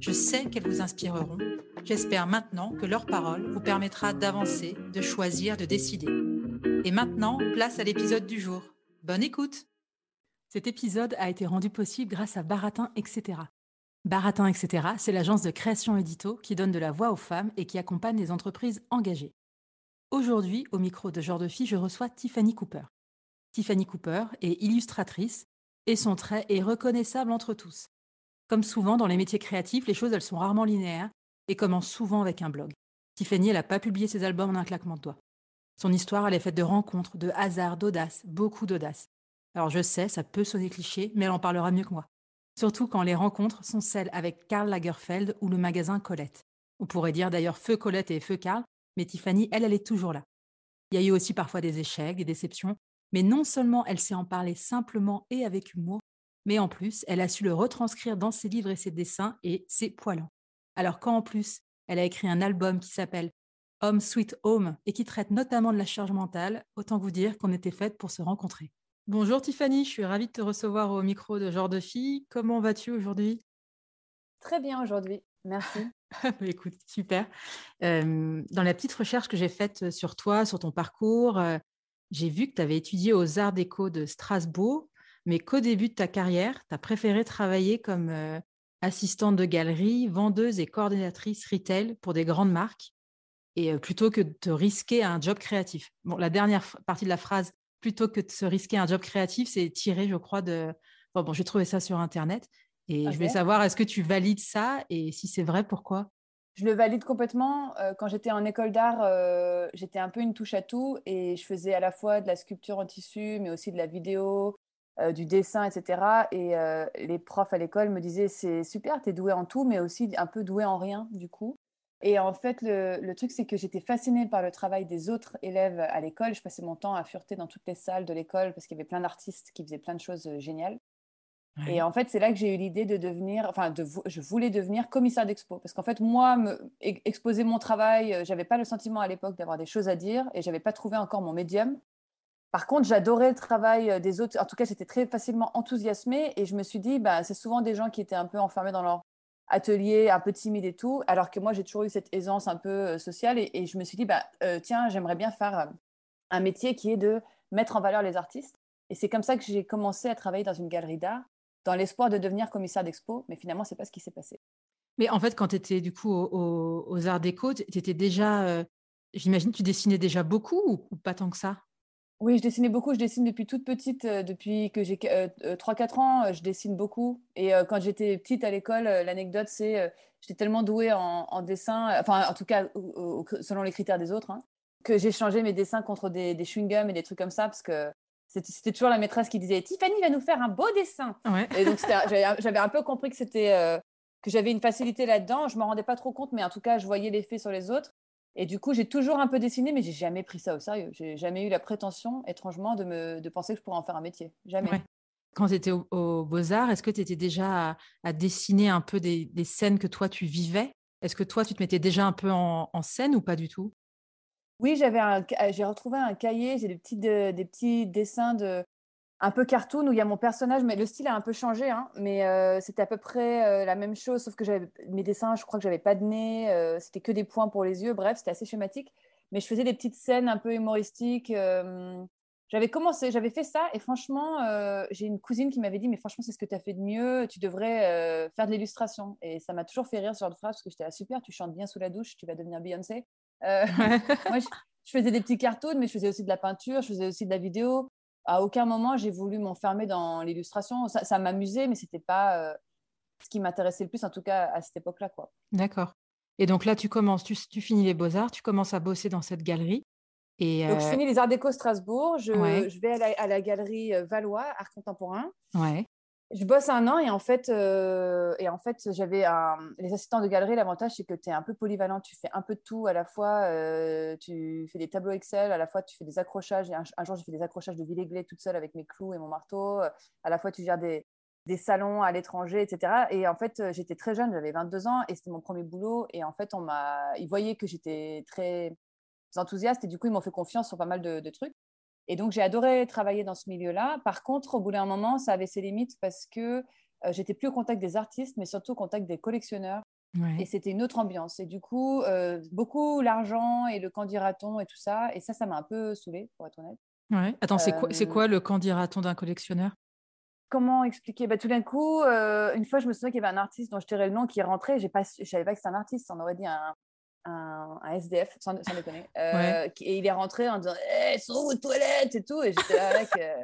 Je sais qu'elles vous inspireront. J'espère maintenant que leur parole vous permettra d'avancer, de choisir, de décider. Et maintenant, place à l'épisode du jour. Bonne écoute Cet épisode a été rendu possible grâce à Baratin, etc. Baratin, etc., c'est l'agence de création édito qui donne de la voix aux femmes et qui accompagne les entreprises engagées. Aujourd'hui, au micro de Genre de Fille, je reçois Tiffany Cooper. Tiffany Cooper est illustratrice et son trait est reconnaissable entre tous. Comme souvent dans les métiers créatifs, les choses elles sont rarement linéaires et commencent souvent avec un blog. Tiffany, elle n'a pas publié ses albums en un claquement de doigts. Son histoire, elle est faite de rencontres, de hasards, d'audace, beaucoup d'audace. Alors je sais, ça peut sonner cliché, mais elle en parlera mieux que moi. Surtout quand les rencontres sont celles avec Karl Lagerfeld ou le magasin Colette. On pourrait dire d'ailleurs feu Colette et feu Karl, mais Tiffany, elle, elle est toujours là. Il y a eu aussi parfois des échecs, des déceptions, mais non seulement elle sait en parler simplement et avec humour, mais en plus, elle a su le retranscrire dans ses livres et ses dessins, et c'est poilant. Alors quand en plus, elle a écrit un album qui s'appelle Home Sweet Home et qui traite notamment de la charge mentale, autant vous dire qu'on était faites pour se rencontrer. Bonjour Tiffany, je suis ravie de te recevoir au micro de Genre de Fille. Comment vas-tu aujourd'hui? Très bien aujourd'hui, merci. Bah, écoute, super. Euh, dans la petite recherche que j'ai faite sur toi, sur ton parcours, euh, j'ai vu que tu avais étudié aux Arts Déco de Strasbourg, mais qu'au début de ta carrière, tu as préféré travailler comme euh, assistante de galerie, vendeuse et coordinatrice retail pour des grandes marques, et plutôt que de te risquer un job créatif? Bon, la dernière partie de la phrase, plutôt que de se risquer un job créatif, c'est tiré, je crois, de. Bon, bon j'ai trouvé ça sur Internet. Et je voulais savoir, est-ce que tu valides ça Et si c'est vrai, pourquoi? Je le valide complètement. Quand j'étais en école d'art, euh, j'étais un peu une touche à tout. Et je faisais à la fois de la sculpture en tissu, mais aussi de la vidéo, euh, du dessin, etc. Et les profs à l'école me disaient, c'est super, tu es doué en tout, mais aussi un peu doué en rien, du coup. Et en fait, le, truc, c'est que j'étais fascinée par le travail des autres élèves à l'école. Je passais mon temps à fureter dans toutes les salles de l'école parce qu'il y avait plein d'artistes qui faisaient plein de choses euh, géniales. Et en fait, c'est là que j'ai eu l'idée de devenir, enfin, de, je voulais devenir commissaire d'expo. Parce qu'en fait, moi, me, exposer mon travail, euh, j'avais pas le sentiment à l'époque d'avoir des choses à dire et j'avais pas trouvé encore mon médium. Par contre, j'adorais le travail euh, des autres. En tout cas, j'étais très facilement enthousiasmée et je me suis dit, bah, c'est souvent des gens qui étaient un peu enfermés dans leur atelier un peu timide et tout, alors que moi j'ai toujours eu cette aisance un peu euh, sociale et, je me suis dit bah euh, tiens j'aimerais bien faire un métier qui est de mettre en valeur les artistes et c'est comme ça que j'ai commencé à travailler dans une galerie d'art dans l'espoir de devenir commissaire d'expo mais finalement c'est pas ce qui s'est passé. Mais en fait quand tu étais du coup aux, arts déco, tu étais déjà j'imagine tu dessinais déjà beaucoup ou pas tant que ça? Oui, je dessinais beaucoup. Je dessine depuis toute petite. Euh, depuis que j'ai 3-4 euh, ans, euh, je dessine beaucoup. Et quand j'étais petite à l'école, l'anecdote, c'est j'étais tellement douée en, dessin, enfin, en tout cas, selon les critères des autres, hein, que j'ai changé mes dessins contre des, des chewing-gums et des trucs comme ça, parce que c'était toujours la maîtresse qui disait Tiffany va nous faire un beau dessin. Et donc, j'avais un peu compris que c'était. que j'avais une facilité là-dedans, je ne m'en rendais pas trop compte, mais en tout cas, je voyais l'effet sur les autres. Et du coup, j'ai toujours un peu dessiné, mais j'ai jamais pris ça au sérieux. J'ai jamais eu la prétention, étrangement, de, me, de penser que je pourrais en faire un métier. Jamais. Quand tu étais au, Beaux-Arts, est-ce que tu étais déjà à, dessiner un peu des, scènes que toi, tu vivais? Est-ce que toi, tu te mettais déjà un peu en, scène ou pas du tout? Oui, j'avais j'ai retrouvé un cahier, j'ai des petits, des petits dessins de, un peu cartoon où il y a mon personnage, mais le style a un peu changé. Hein, mais euh, c'était à peu près euh, la même chose, sauf que j'avais mes dessins, je crois que j'avais pas de nez, euh, c'était que des points pour les yeux. Bref, c'était assez schématique. Mais je faisais des petites scènes un peu humoristiques j'avais commencé, j'avais fait ça et franchement, j'ai une cousine qui m'avait dit, mais franchement, c'est ce que tu as fait de mieux, tu devrais faire de l'illustration. Et ça m'a toujours fait rire ce genre de phrase parce que j'étais là, super, tu chantes bien sous la douche, tu vas devenir Beyoncé. Moi, je, faisais des petits cartoons, mais je faisais aussi de la peinture, je faisais aussi de la vidéo. À aucun moment, j'ai voulu m'enfermer dans l'illustration. Ça, ça m'amusait, mais c'était pas ce qui m'intéressait le plus, en tout cas à cette époque-là. D'accord. Et donc là, tu commences, tu, tu finis les beaux-arts, tu commences à bosser dans cette galerie. Et Donc, je euh, finis les Arts Déco Strasbourg, je, je vais à la, galerie euh, Valois, Art Contemporain. Ouais. Je bosse un an et en fait, euh, et en fait j'avais les assistants de galerie. L'avantage, c'est que tu es un peu polyvalent. Tu fais un peu de tout. À la fois, tu fais des tableaux Excel, à la fois, tu fais des accrochages. un, jour, j'ai fait des accrochages de Villeglé toute seule avec mes clous et mon marteau. À la fois, tu gères des, des salons à l'étranger, etc. Et en fait, j'étais très jeune, j'avais 22 ans et c'était mon premier boulot. Et en fait, on m'a, ils voyaient que j'étais très enthousiastes et du coup, ils m'ont fait confiance sur pas mal de, trucs. Et donc, j'ai adoré travailler dans ce milieu-là. Par contre, au bout d'un moment, ça avait ses limites parce que euh, j'étais plus au contact des artistes, mais surtout au contact des collectionneurs. Et c'était une autre ambiance. Et du coup, euh, beaucoup l'argent et le candidaton et tout ça. Et ça, ça m'a un peu saoulée, pour être honnête. Ouais. Attends, c'est quoi, quoi euh, le candidaton d'un collectionneur? Comment expliquer? Bah, Tout d'un coup, une fois, je me souviens qu'il y avait un artiste dont je tairais le nom qui est rentré. Je ne savais pas que c'était un artiste. On aurait dit un, un, SDF, sans, sans déconner. Euh, et il est rentré en disant hey, sont où toilettes et tout. Et j'étais là avec euh,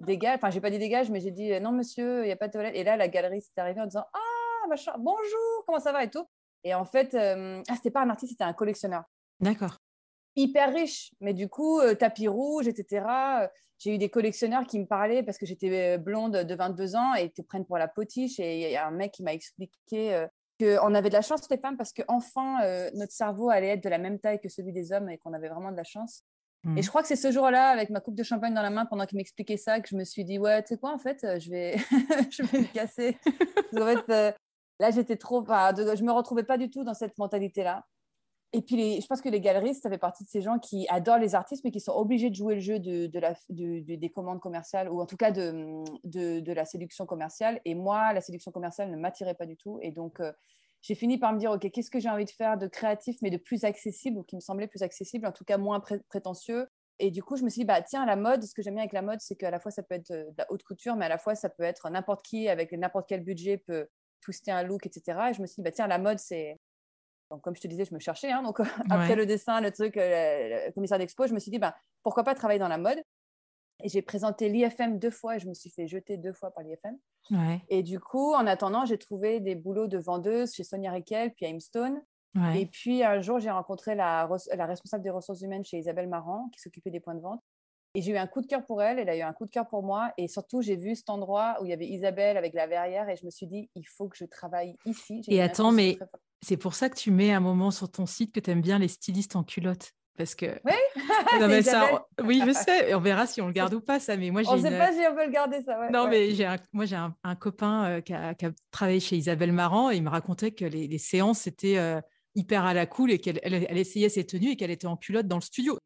dégage. Enfin, j'ai pas dit dégage, mais j'ai dit non, monsieur, il n'y a pas de toilette. Et là, la galerie s'est arrivée en disant ah, machin, bonjour, comment ça va? et tout. Et en fait, euh, ah, c'était pas un artiste, c'était un collectionneur. D'accord. Hyper riche, mais du coup, euh, tapis rouge, etc. J'ai eu des collectionneurs qui me parlaient parce que j'étais blonde de 22 ans et ils te prennent pour la potiche. Et il y a un mec qui m'a expliqué qu'on avait de la chance, les femmes, parce qu'enfin, euh, notre cerveau allait être de la même taille que celui des hommes et qu'on avait vraiment de la chance. Et mmh. je crois que c'est ce jour-là, avec ma coupe de champagne dans la main, pendant qu'il m'expliquait ça, que je me suis dit, ouais, tu sais quoi, en fait, euh, je vais, je vais me casser. en fait, euh, là, j'étais trop. je me retrouvais pas du tout dans cette mentalité-là. Et puis, je pense que les galeristes, ça fait partie de ces gens qui adorent les artistes, mais qui sont obligés de jouer le jeu de, des commandes commerciales, ou en tout cas de, la séduction commerciale. Et moi, la séduction commerciale ne m'attirait pas du tout. Et donc, euh, j'ai fini par me dire, OK, qu'est-ce que j'ai envie de faire de créatif, mais de plus accessible, ou qui me semblait plus accessible, en tout cas moins prétentieux. Et du coup, je me suis dit, bah, tiens, la mode, ce que j'aime bien avec la mode, c'est qu'à la fois, ça peut être de la haute couture, mais à la fois, ça peut être n'importe qui, avec n'importe quel budget, peut twister un look, etc. Et je me suis dit, bah, tiens, la mode, c'est donc, comme je te disais, je me cherchais. Hein, donc, après le dessin, le truc, euh, le, commissaire d'expo, je me suis dit, ben, pourquoi pas travailler dans la mode? Et j'ai présenté l'IFM deux fois et je me suis fait jeter deux fois par l'IFM. Et du coup, en attendant, j'ai trouvé des boulots de vendeuse chez Sonia Riquel, puis à Imstone. Et puis, un jour, j'ai rencontré la, la, responsable des ressources humaines chez Isabelle Marant, qui s'occupait des points de vente. Et j'ai eu un coup de cœur pour elle, elle a eu un coup de cœur pour moi. Et surtout, j'ai vu cet endroit où il y avait Isabelle avec la verrière et je me suis dit, il faut que je travaille ici. Et attends, mais c'est pour ça que tu mets un moment sur ton site que tu aimes bien les stylistes en culotte. Parce que. Oui, oui, je sais. On verra si on le garde ou pas, ça. Mais moi, j'ai. On ne sait pas si on peut le garder, ça. non, mais j'ai moi, j'ai un, copain euh, qui, a, travaillé chez Isabelle Marant et il me racontait que les, séances étaient euh, hyper à la cool et qu'elle elle, essayait ses tenues et qu'elle était en culotte dans le studio.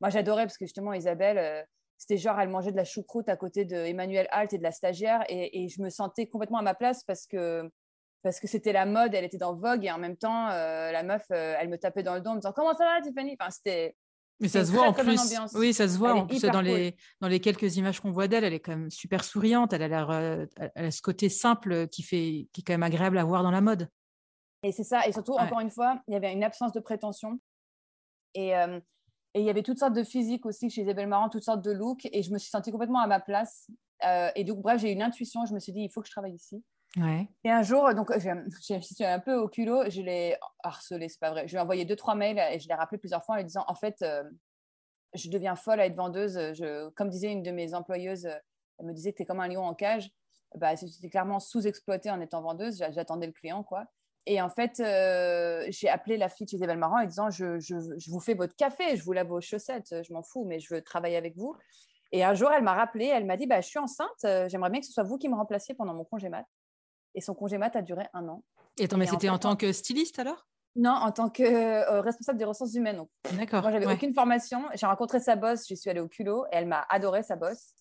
Moi, j'adorais parce que justement, Isabelle, euh, c'était genre, elle mangeait de la choucroute à côté d'Emmanuel Halt et de la stagiaire et, et, je me sentais complètement à ma place parce que parce que c'était la mode, elle était dans Vogue et en même temps, euh, la meuf, euh, elle me tapait dans le dos en me disant comment ça va Tiffany? Enfin, c'était mais ça se voit en plus. Oui, ça se voit en plus dans les, dans les quelques images qu'on voit d'elle. Elle est quand même super souriante. Elle a l'air, euh, elle a ce côté simple qui fait, qui est quand même agréable à voir dans la mode. Et c'est ça. Et surtout, encore une fois, il y avait une absence de prétention. Et, et il y avait toutes sortes de physiques aussi chez Isabelle Marant, toutes sortes de looks. Et je me suis sentie complètement à ma place. et donc, bref, j'ai eu une intuition. Je me suis dit, il faut que je travaille ici. Et un jour, donc j'ai suis un peu au culot, je l'ai harcelé, c'est pas vrai. Je lui ai envoyé deux, trois mails et je l'ai rappelé plusieurs fois en lui disant En fait, euh, je deviens folle à être vendeuse. Comme disait une de mes employeuses, elle me disait que tu es comme un lion en cage. Bah, J'étais clairement sous-exploitée en étant vendeuse. J'attendais le client, quoi. Et en fait, euh, j'ai appelé la fille de chez Isabelle Marant en disant je, vous fais votre café, je vous lave vos chaussettes, je m'en fous, mais je veux travailler avec vous. Et un jour, elle m'a rappelé, elle m'a dit bah, Je suis enceinte, euh, j'aimerais bien que ce soit vous qui me remplaciez pendant mon congé mat. Et son congé mat a duré un an. Et attends, mais c'était en, tant que styliste alors? Non, en tant que euh, responsable des ressources humaines. D'accord. Moi, j'avais aucune formation. J'ai rencontré sa boss, j'y suis allée au culot et elle m'a adoré sa boss.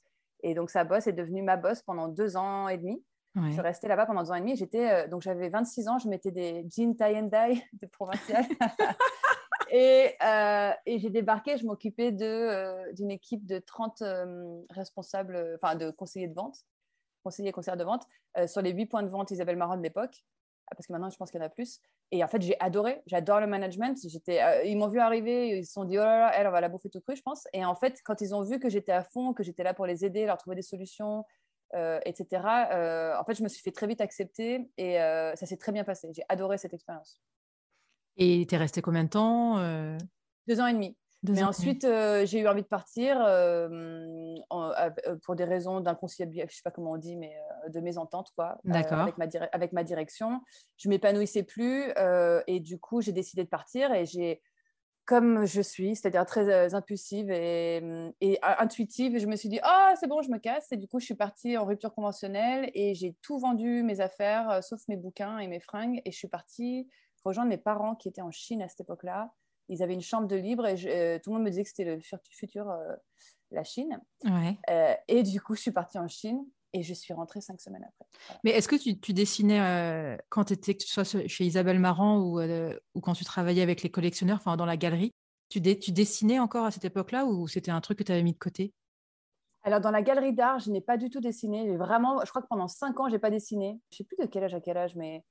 Et donc, sa boss est devenue ma boss pendant deux ans et demi. Je suis restée là-bas pendant deux ans et demi. J'étais, euh, donc, j'avais 26 ans, je mettais des jeans tie and dye de provincial. et, et j'ai débarqué, je m'occupais d'une équipe de 30 responsables, enfin de conseillers de vente, conseillers et conseillers de vente, sur les 8 points de vente Isabelle Marron de l'époque parce que maintenant je pense qu'il y en a plus. Et en fait, j'ai adoré, j'adore le management. J'étais, euh, ils m'ont vu arriver, ils se sont dit, oh là là, elle, on va la bouffer tout cru, je pense. Et en fait, quand ils ont vu que j'étais à fond, que j'étais là pour les aider, leur trouver des solutions, euh, etc., euh, en fait, je me suis fait très vite accepter et ça s'est très bien passé. J'ai adoré cette expérience. Et tu es resté combien de temps Deux ans et demi. Mais ensuite, euh, j'ai eu envie de partir euh, euh, pour des raisons d'inconciliabilité, je ne sais pas comment on dit, mais de mésentente, quoi, avec, ma avec ma direction. Je m'épanouissais plus et du coup, j'ai décidé de partir et j'ai, comme je suis, c'est-à-dire très impulsive et, et, intuitive, je me suis dit, ah, c'est bon, je me casse. Et du coup, je suis partie en rupture conventionnelle et j'ai tout vendu, mes affaires, sauf mes bouquins et mes fringues. Et je suis partie rejoindre mes parents qui étaient en Chine à cette époque-là ils avaient une chambre de libre et euh, tout le monde me disait que c'était le futur, euh, la Chine. Euh, et du coup, je suis partie en Chine et je suis rentrée cinq semaines après. Mais est-ce que tu, dessinais quand tu étais, que ce soit chez Isabelle Marant ou, ou quand tu travaillais avec les collectionneurs, enfin dans la galerie, tu, tu dessinais encore à cette époque-là ou c'était un truc que tu avais mis de côté? Alors, dans la galerie d'art, je n'ai pas du tout dessiné. Vraiment, je crois que pendant cinq ans, je n'ai pas dessiné. Je ne sais plus de quel âge à quel âge, mais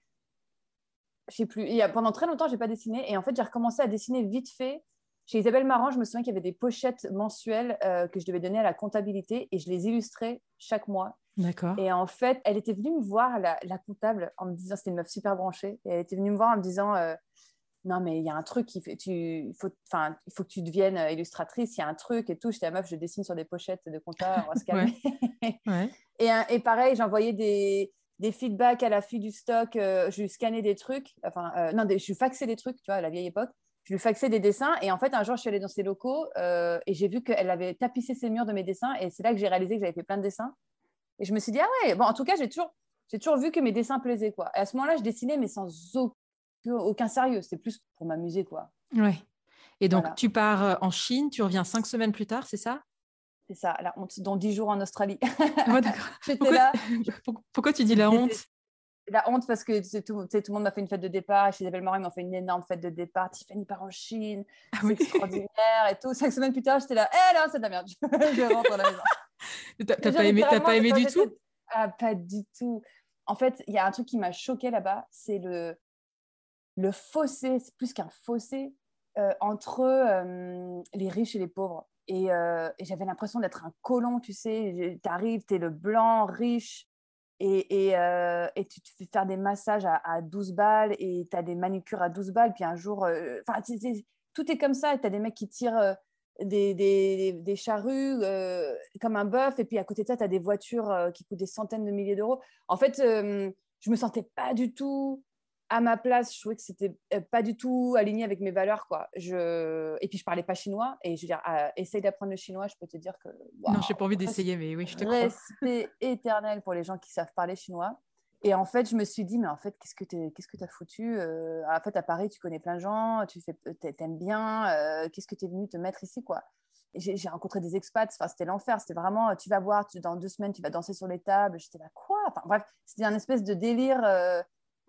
sais plus. Pendant très longtemps, j'ai pas dessiné. Et en fait, j'ai recommencé à dessiner vite fait. Chez Isabelle Marant, je me souviens qu'il y avait des pochettes mensuelles euh, que je devais donner à la comptabilité et je les illustrais chaque mois. D'accord. Et en fait, elle était venue me voir, la, comptable, en me disant, c'était une meuf super branchée, et elle était venue me voir en me disant, euh, non, mais il y a un truc, il faut, tu, faut, il faut que tu deviennes euh, illustratrice, il y a un truc et tout. J'étais la meuf, je dessine sur des pochettes de compta, on va se calmer. Et, et pareil, j'envoyais des, des feedbacks à la fille du stock, euh, je lui scannais des trucs, enfin, euh, non, je lui faxais des trucs, tu vois, à la vieille époque. Je lui faxais des dessins et en fait, un jour, je suis allée dans ses locaux euh, et j'ai vu qu'elle avait tapissé ses murs de mes dessins et c'est là que j'ai réalisé que j'avais fait plein de dessins. Et je me suis dit, ah ouais, bon, en tout cas, j'ai toujours, j'ai toujours vu que mes dessins plaisaient, quoi. Et à ce moment-là, je dessinais, mais sans aucun, sérieux. C'était plus pour m'amuser, quoi. Ouais. Et donc, tu pars en Chine, tu reviens cinq semaines plus tard, c'est ça? C'est ça, la honte, dans dix jours en Australie. J'étais pourquoi, là. Pourquoi tu dis la honte? La honte parce que tout, tout le monde m'a fait une fête de départ. Chez Isabelle Morin, ils m'ont fait une énorme fête de départ. Tiffany part en Chine. Ah c'est extraordinaire et tout. Cinq semaines plus tard, j'étais là. Eh non, c'est de la merde. je rentre à la maison. T'as pas aimé, pas aimé du tout? Ah, Pas du tout. En fait, il y a un truc qui m'a choqué là-bas. C'est le, le fossé. C'est plus qu'un fossé euh, entre euh, les riches et les pauvres. Euh, et, j'avais l'impression d'être un colon, tu sais. Tu arrives, tu es le blanc, riche, et, euh, et, tu te fais faire des massages à, 12 balles, et tu as des manucures à 12 balles, puis un jour, euh, tout est comme ça. Tu as des mecs qui tirent des, des, des, charrues comme un bœuf, et puis à côté de ça, tu as des voitures qui coûtent des centaines de milliers d'euros. En fait, je me sentais pas du tout à ma place, je trouvais que c'était euh, pas du tout aligné avec mes valeurs, quoi. Je... Et puis, je parlais pas chinois. Et je veux dire, ah, essaye d'apprendre le chinois, je peux te dire que. non, j'ai pas envie d'essayer, mais oui, je te crois. Respect éternel pour les gens qui savent parler chinois. Et en fait, je me suis dit, mais en fait, qu'est-ce que tu qu'est-ce que as foutu euh, En fait, à Paris, tu connais plein de gens, tu fais, aimes bien. Euh, qu'est-ce que tu es venu te mettre ici, quoi j'ai rencontré des expats, enfin, c'était l'enfer, c'était vraiment, tu vas voir, tu, dans deux semaines, tu vas danser sur les tables, j'étais là, quoi? Enfin, Bref, c'était un espèce de délire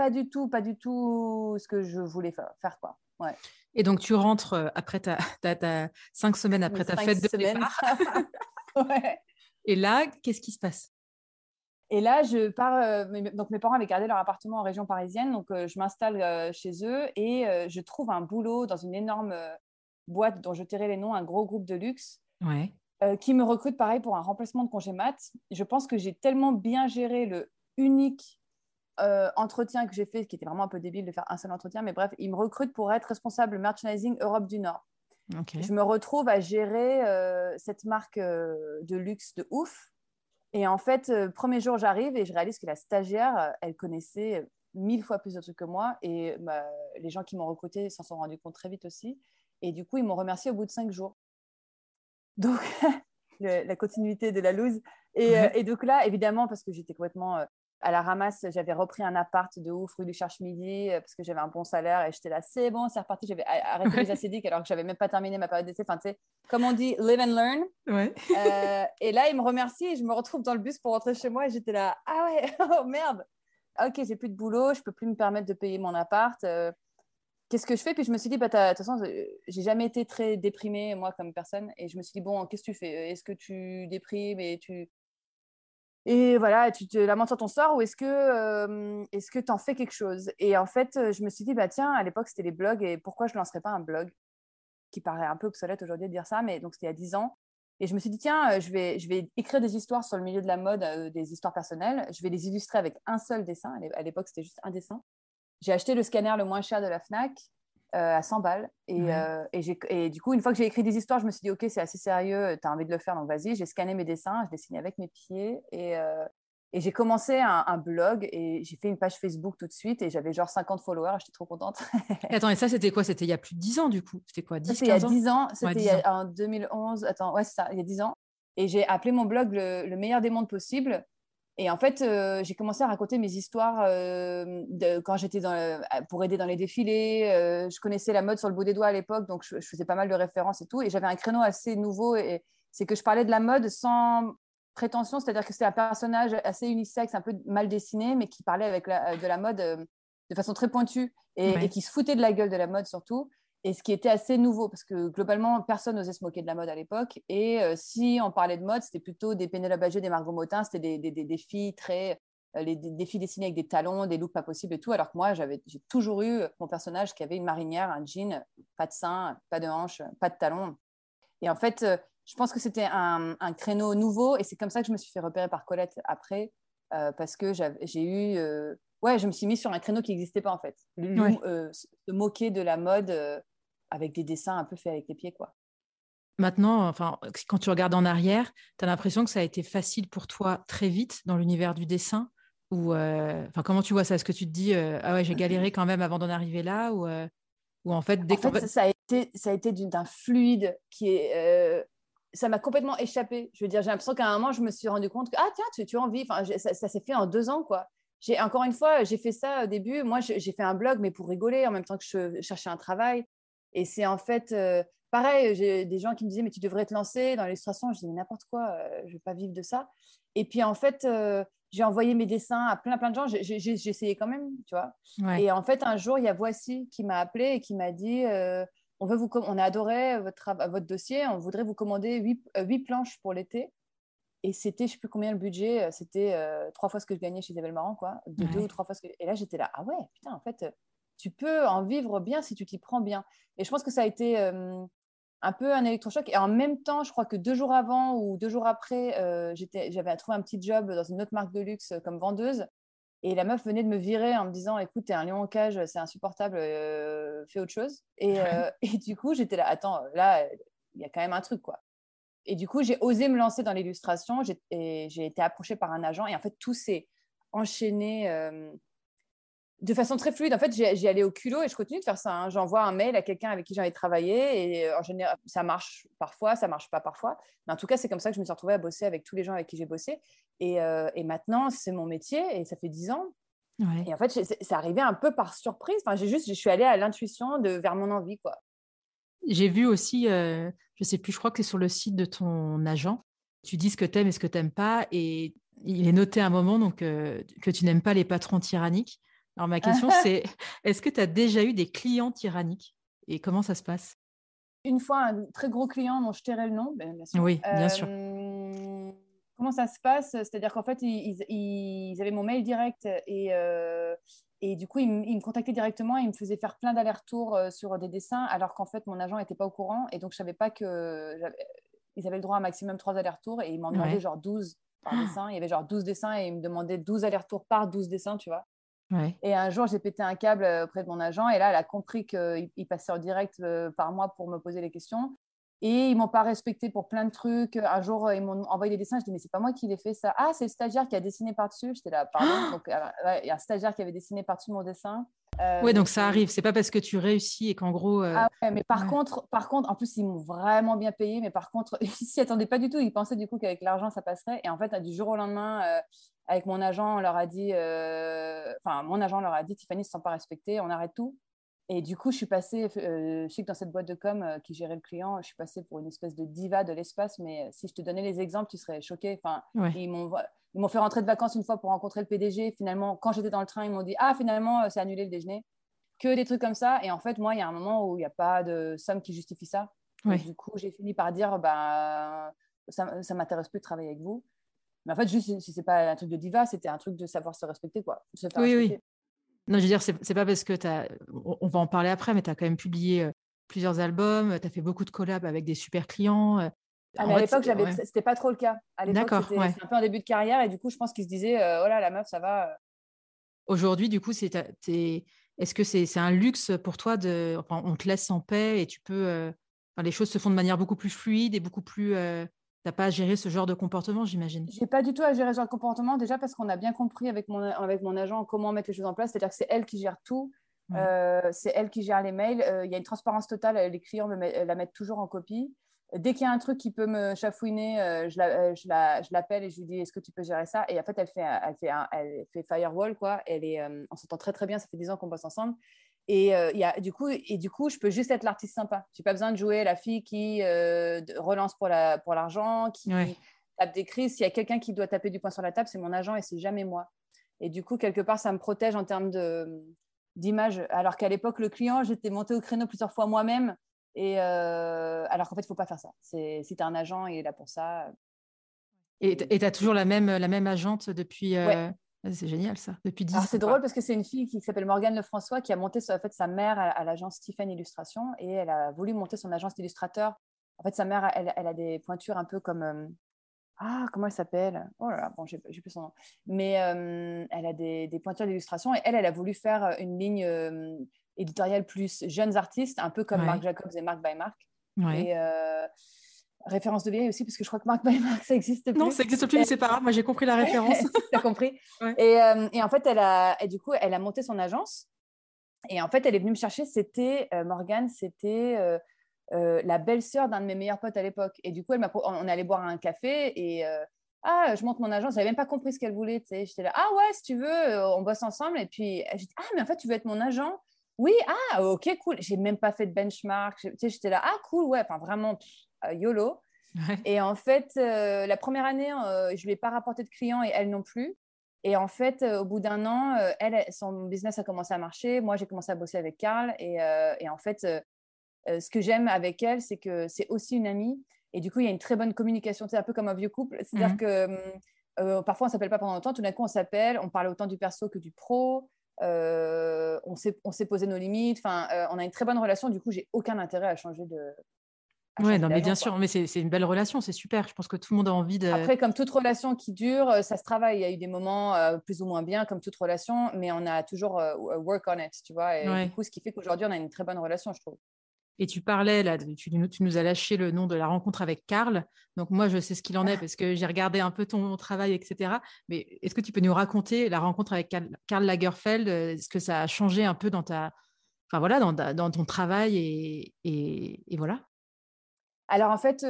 pas du tout, pas du tout ce que je voulais faire, quoi. Ouais. Et donc tu rentres euh, après ta, ta, cinq semaines après ta fête de semaines. départ. ouais. Et là, qu'est-ce qui se passe? Et là, je pars. Euh, donc, mes parents avaient gardé leur appartement en région parisienne. Donc, euh, je m'installe chez eux et je trouve un boulot dans une énorme boîte dont je tairai les noms, un gros groupe de luxe. Ouais. qui me recrute pareil pour un remplacement de congé mat. Je pense que j'ai tellement bien géré le unique euh, entretien que j'ai fait, qui était vraiment un peu débile de faire un seul entretien, mais bref, il me recrute pour être responsable merchandising Europe du Nord. Je me retrouve à gérer euh, cette marque euh, de luxe de ouf. Et en fait, premier jour, j'arrive et je réalise que la stagiaire, elle connaissait mille fois plus de trucs que moi. Et bah, les gens qui m'ont recruté s'en sont rendus compte très vite aussi. Et du coup, ils m'ont remercié au bout de cinq jours. Donc, la continuité de la loose. Et, et, donc là, évidemment, parce que j'étais complètement à la ramasse, j'avais repris un appart de ouf rue du Cherche-Midi euh, parce que j'avais un bon salaire et j'étais là, c'est bon, c'est reparti. J'avais arrêté les acédiques alors que j'avais même pas terminé ma période d'essai. Enfin, tu sais, comme on dit, live and learn. Ouais. Euh, et là, il me remercie et je me retrouve dans le bus pour rentrer chez moi et j'étais là, ah ouais, oh merde. Ok, j'ai plus de boulot, je peux plus me permettre de payer mon appart. Euh, qu'est-ce que je fais? Puis je me suis dit, bah, de toute façon, j'ai jamais été très déprimée, moi, comme personne. Et je me suis dit, bon, qu'est-ce que tu fais? Est-ce que tu déprimes et tu. Et voilà, tu te lamentes sur ton sort ou est-ce que euh, est-ce que tu en fais quelque chose? Et en fait, je me suis dit, bah tiens, à l'époque, c'était les blogs et pourquoi je ne lancerais pas un blog Qui paraît un peu obsolète aujourd'hui de dire ça, mais donc c'était il y a 10 ans. Et je me suis dit, tiens, je vais, je vais écrire des histoires sur le milieu de la mode, des histoires personnelles. Je vais les illustrer avec un seul dessin. À l'époque, c'était juste un dessin j'ai acheté le scanner le moins cher de la Fnac euh, à 100 balles. Euh, et, et, du coup, une fois que j'ai écrit des histoires, je me suis dit, OK, c'est assez sérieux, tu as envie de le faire, donc vas-y. J'ai scanné mes dessins, je dessinais avec mes pieds. Et, euh, et j'ai commencé un, blog et j'ai fait une page Facebook tout de suite. Et j'avais genre 50 followers, j'étais trop contente. attends, et ça, c'était quoi? C'était il y a plus de 10 ans, du coup? C'était quoi? 10, C'était il y a 10 ans, c'était en 2011. Attends, ouais, c'est ça, il y a 10 ans. Et j'ai appelé mon blog le meilleur des mondes possible et en fait, euh, j'ai commencé à raconter mes histoires euh, de, quand j'étais pour aider dans les défilés. Euh, je connaissais la mode sur le bout des doigts à l'époque, donc je, faisais pas mal de références et tout. Et j'avais un créneau assez nouveau. Et, c'est que je parlais de la mode sans prétention, c'est-à-dire que c'était un personnage assez unisexe, un peu mal dessiné, mais qui parlait avec de la mode de façon très pointue et, et, qui se foutait de la gueule de la mode surtout et ce qui était assez nouveau, parce que globalement, personne n'osait se moquer de la mode à l'époque. Et euh, si on parlait de mode, c'était plutôt des Pénélope Bagier, des Margot Motin, c'était des, des, des, filles très. Euh, les, des, filles dessinées avec des talons, des looks pas possibles et tout. Alors que moi, j'ai toujours eu mon personnage qui avait une marinière, un jean, pas de sein, pas de hanches, pas de talons. Et en fait, euh, je pense que c'était un, un, créneau nouveau et c'est comme ça que je me suis fait repérer par Colette après, parce que j'ai eu ouais, je me suis mise sur un créneau qui n'existait pas en fait. se moquer de la mode avec des dessins un peu faits avec les pieds, quoi. Maintenant, enfin, quand tu regardes en arrière, tu as l'impression que ça a été facile pour toi très vite dans l'univers du dessin ou euh, enfin, comment tu vois ça? Est-ce que tu te dis euh, ah ouais j'ai galéré quand même avant d'en arriver là ou, euh, ou en fait dès en fait, ça a été ça a été d'un fluide qui est ça m'a complètement échappé. Je veux dire, j'ai l'impression qu'à un moment, je me suis rendu compte que, ah, tiens, tu, tu as envie. Enfin, ça, ça s'est fait en deux ans, quoi. J'ai, encore une fois, j'ai fait ça au début. Moi, j'ai fait un blog, mais pour rigoler, en même temps que je cherchais un travail. Et c'est en fait euh, pareil, j'ai des gens qui me disaient, mais tu devrais te lancer dans l'illustration. Je dis, mais n'importe quoi, euh, je ne vais pas vivre de ça. Et puis en fait, euh, j'ai envoyé mes dessins à plein, plein de gens. J'ai essayé quand même, tu vois. Et en fait, un jour, il y a Voici qui m'a appelé et qui m'a dit, on, veut vous on a adoré votre, votre dossier, on voudrait vous commander huit, planches pour l'été. Et c'était, je ne sais plus combien le budget, c'était trois fois ce que je gagnais chez Isabelle Marant, quoi. deux ou trois fois ce que... Et là, j'étais là, ah ouais, putain, en fait, tu peux en vivre bien si tu t'y prends bien. Et je pense que ça a été euh, un peu un électrochoc. Et en même temps, je crois que deux jours avant ou deux jours après, euh, j'avais trouvé un petit job dans une autre marque de luxe euh, comme vendeuse. Et la meuf venait de me virer en me disant Écoute, t'es un lion en cage, c'est insupportable, fais autre chose. Et, et du coup, j'étais là Attends, là, il y a quand même un truc, quoi. Et du coup, j'ai osé me lancer dans l'illustration. J'ai été approchée par un agent. Et en fait, tout s'est enchaîné de façon très fluide. En fait, j'y allais au culot et je continue de faire ça. Hein. J'envoie un mail à quelqu'un avec qui j'ai travaillé et euh, en général, ça marche parfois, ça marche pas parfois. Mais en tout cas, c'est comme ça que je me suis retrouvée à bosser avec tous les gens avec qui j'ai bossé. Et, euh, maintenant, c'est mon métier et ça fait dix ans. Et en fait, c'est arrivé un peu par surprise. Enfin, j'ai juste, je suis allée à l'intuition de vers mon envie, quoi. J'ai vu aussi, euh, je sais plus, je crois que c'est sur le site de ton agent. Tu dis ce que tu aimes et ce que tu n'aimes pas, et il est noté à un moment donc que tu n'aimes pas les patrons tyranniques. Alors ma question c'est, est-ce que tu as déjà eu des clients tyranniques et comment ça se passe? Une fois, un très gros client dont je tairai le nom, ben, bien sûr. Oui, bien sûr. Comment ça se passe? C'est-à-dire qu'en fait, ils, avaient mon mail direct et, euh, et du coup, ils, me contactaient directement et ils me faisaient faire plein d'allers-retours euh, sur des dessins alors qu'en fait, mon agent n'était pas au courant et donc je savais pas que ils avaient le droit à un maximum 3 allers-retours et ils m'en demandaient genre 12 par dessin. Il y avait genre 12 dessins et ils me demandaient 12 allers-retours par 12 dessins, tu vois? Et un jour, j'ai pété un câble euh, auprès de mon agent et là, elle a compris qu'il passait en direct euh, par moi pour me poser les questions. Et ils m'ont pas respecté pour plein de trucs. Un jour, ils m'ont envoyé des dessins. Je dis, mais c'est pas moi qui l'ai fait ça. Ah, c'est le stagiaire qui a dessiné par-dessus. J'étais là, pardon. donc, euh, il y a un stagiaire qui avait dessiné par-dessus mon dessin. Euh, oui, donc ça arrive. C'est pas parce que tu réussis et qu'en gros. Ah ouais, mais par contre, par contre, en plus, ils m'ont vraiment bien payé. Mais par contre, ils s'y attendaient pas du tout. Ils pensaient du coup qu'avec l'argent, ça passerait. Et en fait, du jour au lendemain, avec mon agent, on leur a dit, euh, enfin, mon agent leur a dit, Tiffany, ne se sent pas respectée, on arrête tout. Et du coup, je suis passée, euh, je sais que dans cette boîte de com euh, qui gérait le client, je suis passée pour une espèce de diva de l'espace, mais si je te donnais les exemples, tu serais choquée. Enfin, ils m'ont fait rentrer de vacances une fois pour rencontrer le PDG. Finalement, quand j'étais dans le train, ils m'ont dit Ah, finalement, c'est annulé le déjeuner. que des trucs comme ça. Et en fait, moi, il y a un moment où il n'y a pas de somme qui justifie ça. Du coup, j'ai fini par dire, bah, ça ne m'intéresse plus de travailler avec vous. Mais en fait, juste si c'est pas un truc de diva, c'était un truc de savoir se respecter, quoi. oui, oui. Non, je veux dire, c'est pas parce que tu as. On va en parler après, mais tu as quand même publié plusieurs albums, tu as fait beaucoup de collabs avec des super clients. Ah, à l'époque, ce c'était pas trop le cas. À l'époque, c'était un peu en début de carrière et du coup, je pense qu'ils se disaient, oh là, la meuf, ça va. Aujourd'hui, du coup, c'est est-ce que c'est un luxe pour toi de, enfin, on te laisse en paix et tu peux, les choses se font de manière beaucoup plus fluide et beaucoup plus n'as pas à gérer ce genre de comportement, j'imagine. J'ai pas du tout à gérer ce genre de comportement, déjà parce qu'on a bien compris avec mon, avec mon agent comment mettre les choses en place, c'est-à-dire que c'est elle qui gère tout, euh, c'est elle qui gère les mails, euh, il y a une transparence totale, les clients la mettent toujours en copie. Dès qu'il y a un truc qui peut me chafouiner, euh, je l'appelle et je lui dis est-ce que tu peux gérer ça? Et en fait, elle fait, elle fait, elle fait firewall, quoi. Elle est, on s'entend très très bien, ça fait 10 ans qu'on bosse ensemble. Et, euh, y a, du coup, et du coup, je peux juste être l'artiste sympa. Je n'ai pas besoin de jouer la fille qui euh, relance pour l'argent, pour qui tape des crises. S'il y a quelqu'un qui doit taper du poing sur la table, c'est mon agent et c'est jamais moi. Et du coup, quelque part, ça me protège en termes d'image. Alors qu'à l'époque, le client, j'étais montée au créneau plusieurs fois moi-même. Et euh, alors qu'en fait, il ne faut pas faire ça. Si tu as un agent, il est là pour ça. Et tu as toujours la même, la même agente depuis. C'est génial ça, depuis 10 ans. C'est drôle parce que c'est une fille qui s'appelle Morgane Lefrançois qui a monté en fait, sa mère à, l'agence Stephen Illustration et elle a voulu monter son agence d'illustrateur. En fait, sa mère, elle, a des pointures un peu comme. Euh, ah, comment elle s'appelle? Oh là là, bon, j'ai plus son nom. Mais euh, elle a des, des pointures d'illustration et elle, elle a voulu faire une ligne euh, éditoriale plus jeunes artistes, un peu comme Marc Jacobs et Marc by Marc. Ouais. Et, référence de vieille aussi, parce que je crois que Marc by Marc, ça existe plus. Non, ça existe plus, mais c'est pas grave. Moi, j'ai compris la référence. tu as compris. Et, euh, et, en fait, elle a, et du coup, elle a monté son agence. Et en fait, elle est venue me chercher. C'était euh, Morgane, c'était euh, la belle-sœur d'un de mes meilleurs potes à l'époque. Et du coup, elle on allait boire un café et ah, je monte mon agence. J'avais même pas compris ce qu'elle voulait. Tu sais. J'étais là, ah ouais, si tu veux, on bosse ensemble. Et puis, j'ai dit, ah, mais en fait, tu veux être mon agent? Oui, ah, ok, cool. J'ai même pas fait de benchmark. Tu sais, j'étais là, ah, cool, ouais. Enfin, vraiment, euh, YOLO. Et en fait, euh, la première année, euh, je ne lui ai pas rapporté de clients et elle non plus. Et en fait, au bout d'un an, elle, son business a commencé à marcher. Moi, j'ai commencé à bosser avec Carl. Et, et en fait, ce que j'aime avec elle, c'est que c'est aussi une amie. Et du coup, il y a une très bonne communication. C'est un peu comme un vieux couple. C'est-à-dire mmh. que parfois, on ne s'appelle pas pendant longtemps. Tout d'un coup, on s'appelle. On parle autant du perso que du pro. on s'est posé nos limites. Enfin, on a une très bonne relation. Du coup, j'ai aucun intérêt à changer de, oui, mais bien sûr, mais c'est une belle relation, c'est super. Je pense que tout le monde a envie de. Après, comme toute relation qui dure, euh, ça se travaille. Il y a eu des moments euh, plus ou moins bien, comme toute relation, mais on a toujours euh, work on it, tu vois. Et du coup, ce qui fait qu'aujourd'hui, on a une très bonne relation, je trouve. Et tu parlais, là, tu, tu, nous as lâché le nom de la rencontre avec Karl. Donc, moi, je sais ce qu'il en est ah. parce que j'ai regardé un peu ton travail, etc. Mais est-ce que tu peux nous raconter la rencontre avec Karl, Lagerfeld Est-ce que ça a changé un peu dans ta. Enfin, voilà, dans, dans ton travail et, et voilà? Alors en fait,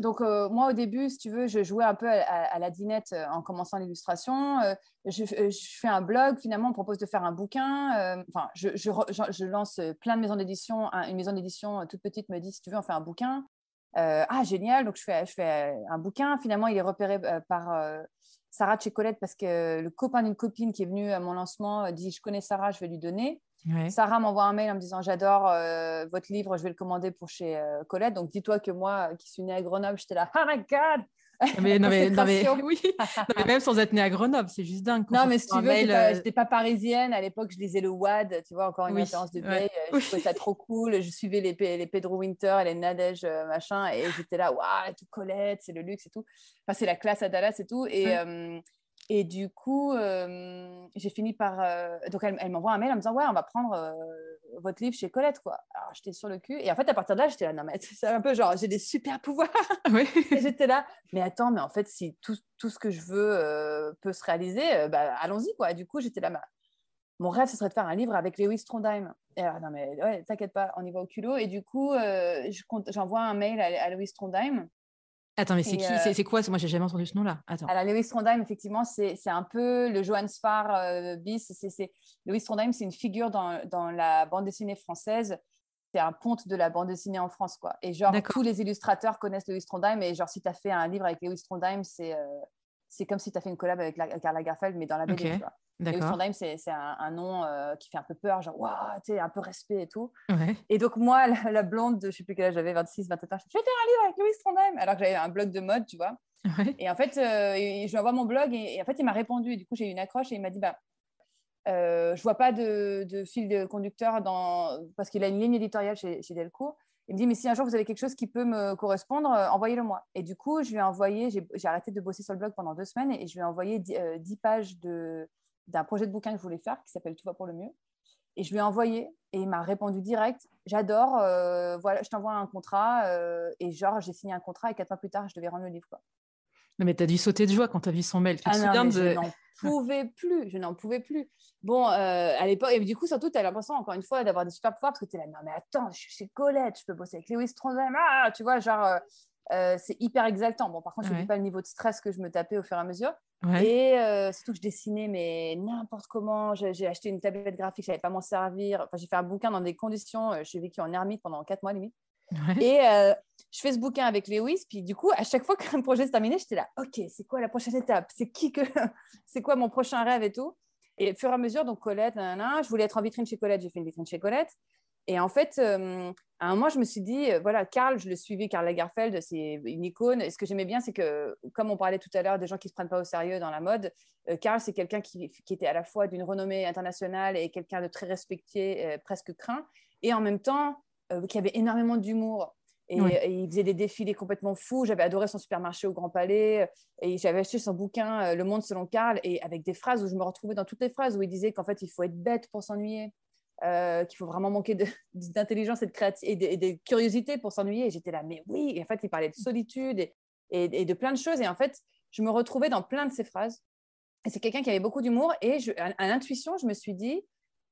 donc moi au début, si tu veux, je jouais un peu à, la dinette en commençant l'illustration. Je, fais un blog, finalement, on propose de faire un bouquin. Enfin, je, lance plein de maisons d'édition. Une maison d'édition toute petite me dit si tu veux, on fait un bouquin. ah génial, donc je fais, je fais un bouquin. Finalement, il est repéré par Sarah de Colette parce que le copain d'une copine qui est venu à mon lancement dit je connais Sarah, je vais lui donner. Sarah m'envoie un mail en me disant j'adore euh, votre livre, je vais le commander pour chez euh, Colette. Donc dis-toi que moi, qui suis née à Grenoble, j'étais là, oh my god mais, non, mais, oui. même sans être née à Grenoble, c'est juste dingue. Non, mais si tu veux, je n'étais pas, parisienne. À l'époque, je lisais le WAD, tu vois, encore une référence de vieille. Je trouvais ça trop cool. Je suivais les, les Pedro Winter et les Nadège, euh, machin. Et j'étais là, waouh, tout Colette, c'est le luxe et tout. Enfin, c'est la classe à Dallas et tout. Et, et du coup, euh, j'ai fini par. Euh, donc, elle, m'envoie un mail en me disant Ouais, on va prendre euh, votre livre chez Colette, quoi. Alors, j'étais sur le cul. Et en fait, à partir de là, j'étais là Non, mais c'est un peu genre, j'ai des super pouvoirs. Oui. et j'étais là Mais attends, mais en fait, si tout, tout ce que je veux peut se réaliser, bah, allons-y, quoi. Et du coup, j'étais là bah, Mon rêve, ce serait de faire un livre avec Lewis Trondheim. Et alors, non, mais ouais, t'inquiète pas, on y va au culot. Et du coup, j'envoie un mail à, à Lewis Trondheim Attends, mais c'est qui? euh, C'est quoi? Moi, j'ai jamais entendu ce nom-là. Attends. Alors, Lewis Trondheim, effectivement, c'est un peu le Johann Spar euh, bis. Lewis Trondheim, c'est une figure dans, dans, la bande dessinée française. C'est un ponte de la bande dessinée en France, quoi. Et genre, tous les illustrateurs connaissent Lewis Trondheim. Et genre, si tu as fait un livre avec Lewis Trondheim, c'est euh, c'est comme si tu as fait une collab avec, la, Karl Lagerfeld, mais dans la BD. Lewis Trondheim, c'est un, nom euh, qui fait un peu peur, genre, waouh, tu sais, un peu respect et tout. Et donc, moi, la, blonde de, je sais plus quel âge j'avais, 26, 27 ans, je vais faire un livre avec Lewis Trondheim, alors que j'avais un blog de mode, tu vois. Et en fait, euh, je lui envoie mon blog et, en fait, il m'a répondu. Et du coup, j'ai eu une accroche et il m'a dit, bah, euh, je vois pas de, de, fil de conducteur dans... parce qu'il a une ligne éditoriale chez, chez Delcourt. Il me dit, mais si un jour vous avez quelque chose qui peut me correspondre, euh, envoyez-le moi. Et du coup, je lui ai envoyé, j'ai arrêté de bosser sur le blog pendant deux semaines et, je lui ai envoyé 10, euh, pages d'un projet de bouquin que je voulais faire qui s'appelle Tout va pour le mieux. Et je lui ai envoyé et il m'a répondu direct, j'adore, euh, voilà, je t'envoie un contrat. et genre, j'ai signé un contrat et quatre mois plus tard, je devais rendre le livre. Quoi. Non, mais tu as dû sauter de joie quand tu as vu son mail. Ah de... Je n'en pouvais plus, je n'en pouvais plus. Bon, euh, à l'époque, et du coup, surtout, tu as l'impression, encore une fois, d'avoir des super pouvoirs parce que tu es là, non, mais attends, je suis chez Colette, je peux bosser avec Lewis Trondheim, ah, tu vois, genre, euh, euh, c'est hyper exaltant. Bon, par contre, je ne dis pas le niveau de stress que je me tapais au fur et à mesure. Et surtout que je dessinais, mais n'importe comment. J'ai acheté une tablette graphique, je ne savais pas m'en servir. Enfin, j'ai fait un bouquin dans des conditions. J'ai vécu en ermite pendant quatre mois limite. Et euh, je fais ce bouquin avec Lewis, puis du coup, à chaque fois qu'un projet se terminait, j'étais là, ok, c'est quoi la prochaine étape? C'est qui que, c'est quoi mon prochain rêve et tout? Et au fur et à mesure, donc Colette, je voulais être en vitrine chez Colette, j'ai fait une vitrine chez Colette. Et en fait, euh, à un moment, je me suis dit, euh, voilà, Karl, je le suivais, Karl Lagerfeld, c'est une icône. Et ce que j'aimais bien, c'est que, comme on parlait tout à l'heure des gens qui ne se prennent pas au sérieux dans la mode, Karl, c'est quelqu'un qui, qui, était à la fois d'une renommée internationale et quelqu'un de très respecté, presque craint, et en même temps, qui avait énormément d'humour. Et, il faisait des défilés complètement fous. J'avais adoré son supermarché au Grand Palais. Et j'avais acheté son bouquin euh, Le Monde selon Karl, et avec des phrases où je me retrouvais dans toutes les phrases où il disait qu'en fait, il faut être bête pour s'ennuyer, euh, qu'il faut vraiment manquer d'intelligence et de, créativité et de, curiosité pour s'ennuyer. Et j'étais là, mais oui. Et en fait, il parlait de solitude et, et, de plein de choses. Et en fait, je me retrouvais dans plein de ces phrases. Et c'est quelqu'un qui avait beaucoup d'humour. Et je, à l'intuition, je me suis dit,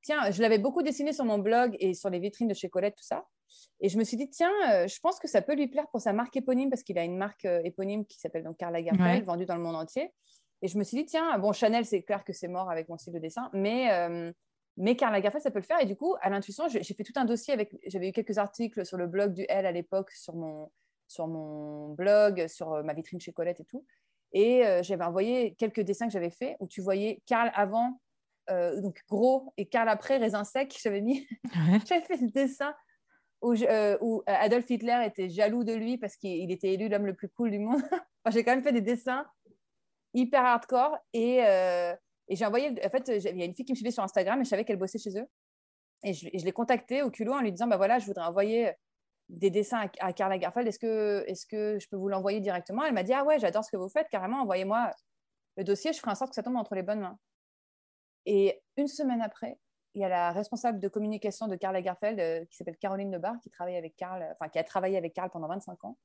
tiens, je l'avais beaucoup dessiné sur mon blog et sur les vitrines de chez Colette, tout ça. Et je me suis dit, tiens, euh, je pense que ça peut lui plaire pour sa marque éponyme, parce qu'il a une marque euh, éponyme qui s'appelle donc Karl Lagerfeld, vendue dans le monde entier. Et je me suis dit, tiens, bon, Chanel, c'est clair que c'est mort avec mon style de dessin, mais, euh, mais Karl Lagerfeld, ça peut le faire. Et du coup, à l'intuition, j'ai fait tout un dossier avec, j'avais eu quelques articles sur le blog du L à l'époque, sur mon, sur mon blog, sur ma vitrine chez Colette et tout. Et j'avais envoyé quelques dessins que j'avais faits où tu voyais Karl avant, donc gros, et Karl après, raisin sec. J'avais mis, j'avais fait le dessin euh, où, Adolf Hitler était jaloux de lui parce qu'il était élu l'homme le plus cool du monde. j'ai quand même fait des dessins hyper hardcore et, euh, et j'ai envoyé. En fait, il y a une fille qui me suivait sur Instagram et je savais qu'elle bossait chez eux. Et je, l'ai contactée au culot en lui disant bah voilà, je voudrais envoyer des dessins à, Karl Lagerfeld. Est-ce que, est que je peux vous l'envoyer directement? Elle m'a dit ah ouais, j'adore ce que vous faites. Carrément, envoyez-moi le dossier. Je ferai en sorte que ça tombe entre les bonnes mains. Et une semaine après, il y a la responsable de communication de Karl Lagerfeld euh, qui s'appelle Caroline Lebar, qui travaille avec Karl, enfin qui a travaillé avec Karl pendant 25 ans,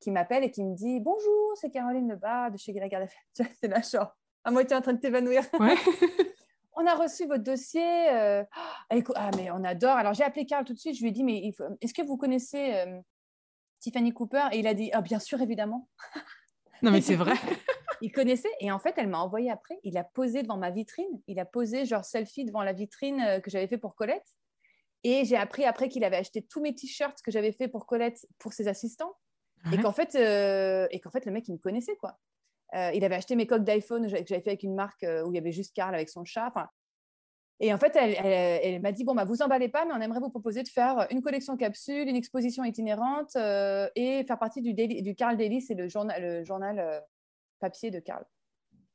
qui m'appelle et qui me dit Bonjour, c'est Caroline Lebar de chez Lagerfeld. C'est la genre à moitié en train de t'évanouir. on a reçu votre dossier. Euh, ah, mais on adore. Alors j'ai appelé Karl tout de suite. Je lui ai dit Mais est-ce que vous connaissez Tiffany Cooper? Et il a dit ah, Bien sûr, évidemment. Non, mais c'est vrai il connaissait et en fait, elle m'a envoyé après. Il a posé devant ma vitrine. Il a posé genre selfie devant la vitrine euh, que j'avais fait pour Colette. Et j'ai appris après qu'il avait acheté tous mes t-shirts que j'avais fait pour Colette pour ses assistants. Et qu'en fait, euh, et qu'en fait, le mec, il me connaissait quoi. Euh, il avait acheté mes coques d'iPhone que j'avais fait avec une marque où il y avait juste Carl avec son chat. Enfin, et en fait, elle, elle, m'a dit bon, bah, vous emballez pas, mais on aimerait vous proposer de faire une collection capsule, une exposition itinérante et faire partie du, du Carl Daily, c'est le journal, le journal papier de Karl.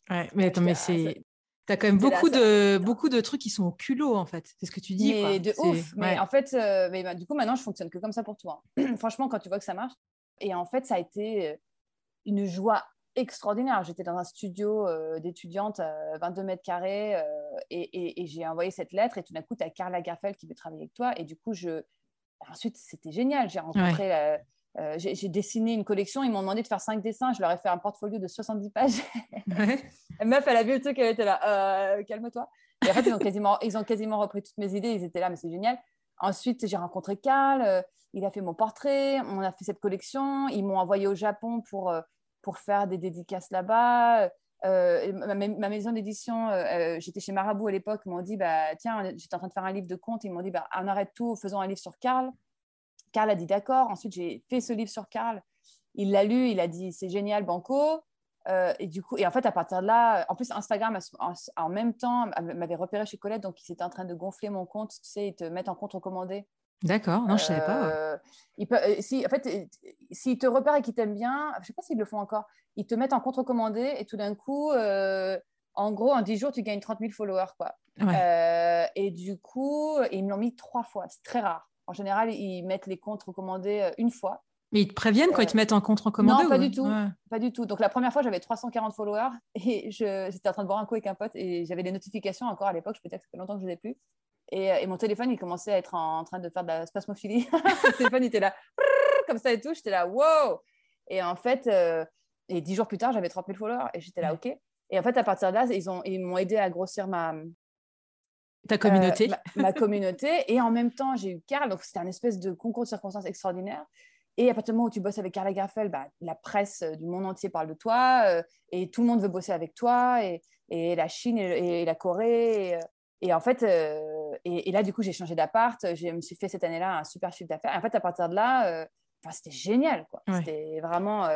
Ouais, mais attends, mais c'est. T'as quand même beaucoup de, beaucoup de trucs qui sont au culot, en fait. C'est ce que tu dis. Mais de ouf. Mais en fait, euh, mais bah, du coup, maintenant, je fonctionne que comme ça pour toi. Hein. Franchement, quand tu vois que ça marche. Et en fait, ça a été euh, une joie extraordinaire. J'étais dans un studio euh, d'étudiante, 22 mètres carrés, et, et, j'ai envoyé cette lettre. Et tout d'un coup, tu as Karl Lagerfeld qui veut travailler avec toi. Et du coup, je... ensuite, c'était génial. J'ai rencontré la, euh, j'ai dessiné une collection, ils m'ont demandé de faire cinq dessins, je leur ai fait un portfolio de 70 pages. La meuf, elle a vu le truc, elle était là, euh, calme-toi. Et en fait, ils ont, quasiment, ils ont quasiment repris toutes mes idées, ils étaient là, mais c'est génial. Ensuite, j'ai rencontré euh, il a fait mon portrait, on a fait cette collection, ils m'ont envoyé au Japon pour, pour faire des dédicaces là-bas. Ma, ma, maison d'édition, j'étais chez Marabout à l'époque, m'ont dit, bah, tiens, j'étais en train de faire un livre de contes, ils m'ont dit, bah, on arrête tout, faisons un livre sur Karl. Karl a dit d'accord. Ensuite, j'ai fait ce livre sur Karl. Il l'a lu, il a dit c'est génial, Banco. Euh, et du coup, et en fait, à partir de là, en plus, Instagram, en, même temps, m'avait repéré chez Colette, donc ils étaient en train de gonfler mon compte. Tu sais, ils te mettent en compte recommandé. D'accord, non, je ne savais pas. Euh, si, en fait, s'ils te repèrent et qu'ils t'aiment bien, je ne sais pas s'ils le font encore, ils te mettent en compte recommandé et tout d'un coup, en gros, en 10 jours, tu gagnes 30 000 followers. Quoi. et du coup, ils me l'ont mis trois fois. C'est très rare. En général, ils mettent les comptes recommandés une fois. Mais ils te préviennent quand ils te mettent en compte recommandé Non, pas du tout. Pas du tout. Donc la première fois, j'avais 340 followers et j'étais en train de boire un coup avec un pote et j'avais des notifications encore à l'époque. Je peux dire que ça fait longtemps que je ne les ai plus. Et, et, mon téléphone, il commençait à être en, train de faire de la spasmophilie. le téléphone, il était là, comme ça et tout. J'étais là, wow Et en fait, euh, et dix jours plus tard, j'avais 30 000 followers et j'étais là, OK. Et en fait, à partir de là, ils, ont, ils m'ont aidé à grossir ma, ta communauté. Euh, ma, ma, communauté. Et en même temps, j'ai eu Carl. Donc, c'était un espèce de concours de circonstances extraordinaire. Et à partir du moment où tu bosses avec Karl Lagerfeld, bah, la presse euh, du monde entier parle de toi euh, et tout le monde veut bosser avec toi et, et la Chine et, la Corée. Et, euh, en fait, et, là, du coup, j'ai changé d'appart. Je me suis fait cette année-là un super chiffre d'affaires. En fait, à partir de là, c'était génial. quoi. C'était vraiment.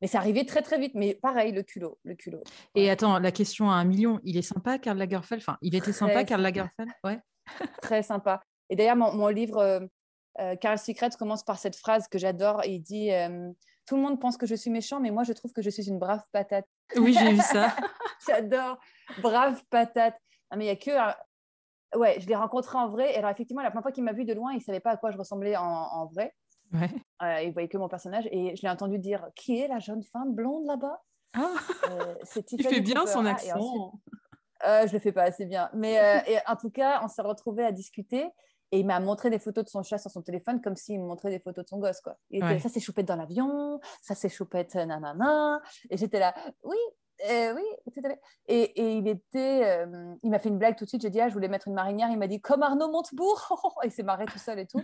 Mais ça arrivait très, très vite. Mais pareil, le culot. Le culot. Et attends, la question à un million, il est sympa, Karl Lagerfeld? Enfin, il était sympa, Karl Lagerfeld? Ouais. très sympa. Et d'ailleurs, mon, mon livre euh, Carl Secret commence par cette phrase que j'adore. Il dit euh, Tout le monde pense que je suis méchant, mais moi, je trouve que je suis une brave patate. Oui, j'ai vu ça. j'adore. Brave patate. mais il y a que. Euh, ouais, je l'ai rencontré en vrai. Et alors, effectivement, la première fois qu'il m'a vu de loin, il ne savait pas à quoi je ressemblais en, vrai. Ouais. Euh, il voyait que mon personnage. Et je l'ai entendu dire Qui est la jeune femme blonde là-bas? Ah. Il fait bien son ah, accent. je le fais pas assez bien. Mais en tout cas, on s'est retrouvés à discuter. Et il m'a montré des photos de son chat sur son téléphone comme s'il me montrait des photos de son gosse. Quoi. Il était, ça c'est choupette dans l'avion, ça c'est choupette nanana. Et j'étais là, oui, euh, oui, et, et, il était, euh, il m'a fait une blague tout de suite. J'ai dit, ah, je voulais mettre une marinière. Il m'a dit, comme Arnaud Montebourg. il s'est marré tout seul et tout.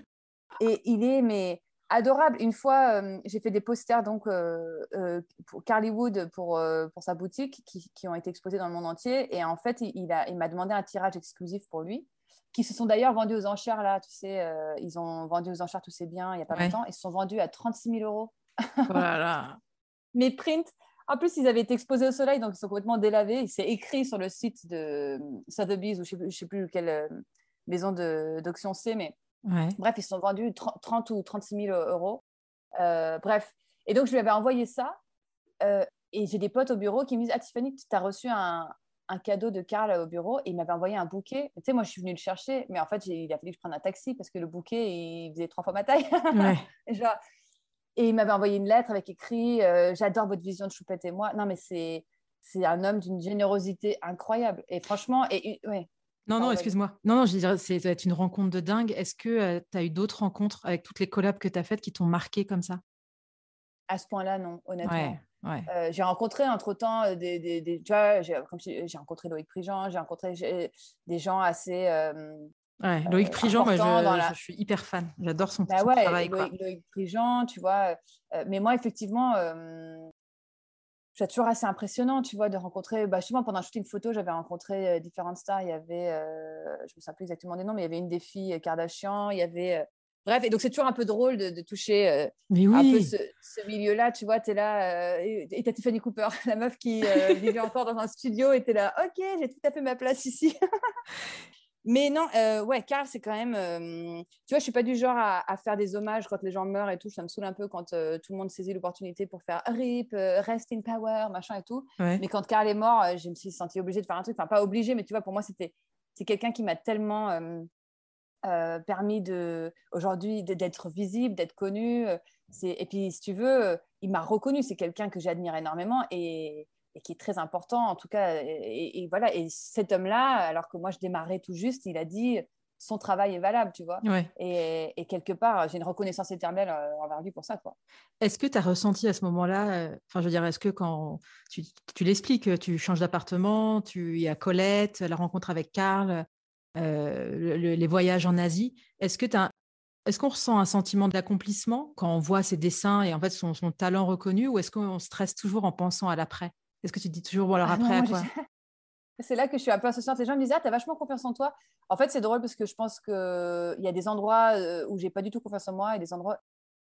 Et il est, mais adorable. Une fois, euh, j'ai fait des posters donc pour Carly Wood pour, pour sa boutique qui, qui, ont été exposés dans le monde entier. Et en fait, il, il m'a il demandé un tirage exclusif pour lui qui se sont d'ailleurs vendus aux enchères là, tu sais, ils ont vendu aux enchères tous ces biens il n'y a pas longtemps, ils se sont vendus à 36 000 euros. Voilà. Mes prints, en plus, ils avaient été exposés au soleil, donc ils sont complètement délavés. C'est écrit sur le site de Sotheby's, ou je ne sais, plus quelle euh, maison d'auction c'est, mais bref, ils se sont vendus 30 ou 36 000 euros. Euh, bref, et donc je lui avais envoyé ça. et j'ai des potes au bureau qui me disent Ah, Tiffany, tu as reçu un, un cadeau de Karl au bureau? Et il m'avait envoyé un bouquet. Tu sais, moi, je suis venue le chercher, mais en fait, il a fallu que je prenne un taxi parce que le bouquet, il faisait trois fois ma taille. et, il m'avait envoyé une lettre avec écrit euh, J'adore votre vision de Choupette et moi. Non, mais c'est, c'est un homme d'une générosité incroyable. Et franchement, et, ouais. Non, non, excuse-moi. Non, non, je dirais, c'est ça être une rencontre de dingue. Est-ce que euh, tu as eu d'autres rencontres avec toutes les collabs que tu as faites qui t'ont marqué comme ça? À ce point-là, non, honnêtement. Euh, j'ai rencontré entre-temps des, des, tu vois, j'ai, rencontré Loïc Prigent, j'ai rencontré des gens assez... Euh, Loïc Prigent, moi, je, suis hyper fan. J'adore son, bah travail. Loïc, Loïc, Prigent, tu vois. mais moi, effectivement, je toujours assez impressionnant, tu vois, de rencontrer... Bah, moi, pendant un shooting photo, j'avais rencontré différentes stars. Il y avait, je ne me souviens plus exactement des noms, mais il y avait une des filles Kardashian, il y avait Bref, et donc c'est toujours un peu drôle de, toucher euh, un peu ce, milieu-là. Tu vois, tu es là, euh, et t'as Tiffany Cooper, la meuf qui euh, vivait encore dans un studio, et tu là, ok, j'ai tout à fait ma place ici. Mais non, ouais, Carl, c'est quand même. tu vois, je suis pas du genre à, faire des hommages quand les gens meurent et tout. Ça me saoule un peu quand tout le monde saisit l'opportunité pour faire RIP, Rest in Power, machin et tout. Mais quand Carl est mort, je me suis sentie obligée de faire un truc. Enfin, pas obligée, mais tu vois, pour moi, c'était c'est quelqu'un qui m'a tellement euh, permis de aujourd'hui d'être visible, d'être connu. Euh, et puis, si tu veux, euh, il m'a reconnu. C'est quelqu'un que j'admire énormément et, qui est très important, en tout cas. Et, voilà. Et cet homme-là, alors que moi, je démarrais tout juste, il a dit son travail est valable, tu vois. Et, quelque part, j'ai une reconnaissance éternelle envers lui pour ça, quoi. Est-ce que tu as ressenti à ce moment-là, enfin, je veux dire, est-ce que quand tu, tu l'expliques, tu changes d'appartement, tu y as Colette, la rencontre avec Karl, euh, les voyages en Asie. Est-ce que est-ce qu'on ressent un sentiment d'accomplissement quand on voit ses dessins et en fait son, talent reconnu ou est-ce qu'on stresse toujours en pensant à l'après? Est-ce que tu dis toujours, bon alors ah après, à quoi? C'est là que je suis un peu associante. Les gens me disent, ah, t'as vachement confiance en toi. En fait, c'est drôle parce que je pense qu'il y a des endroits où j'ai pas du tout confiance en moi et des endroits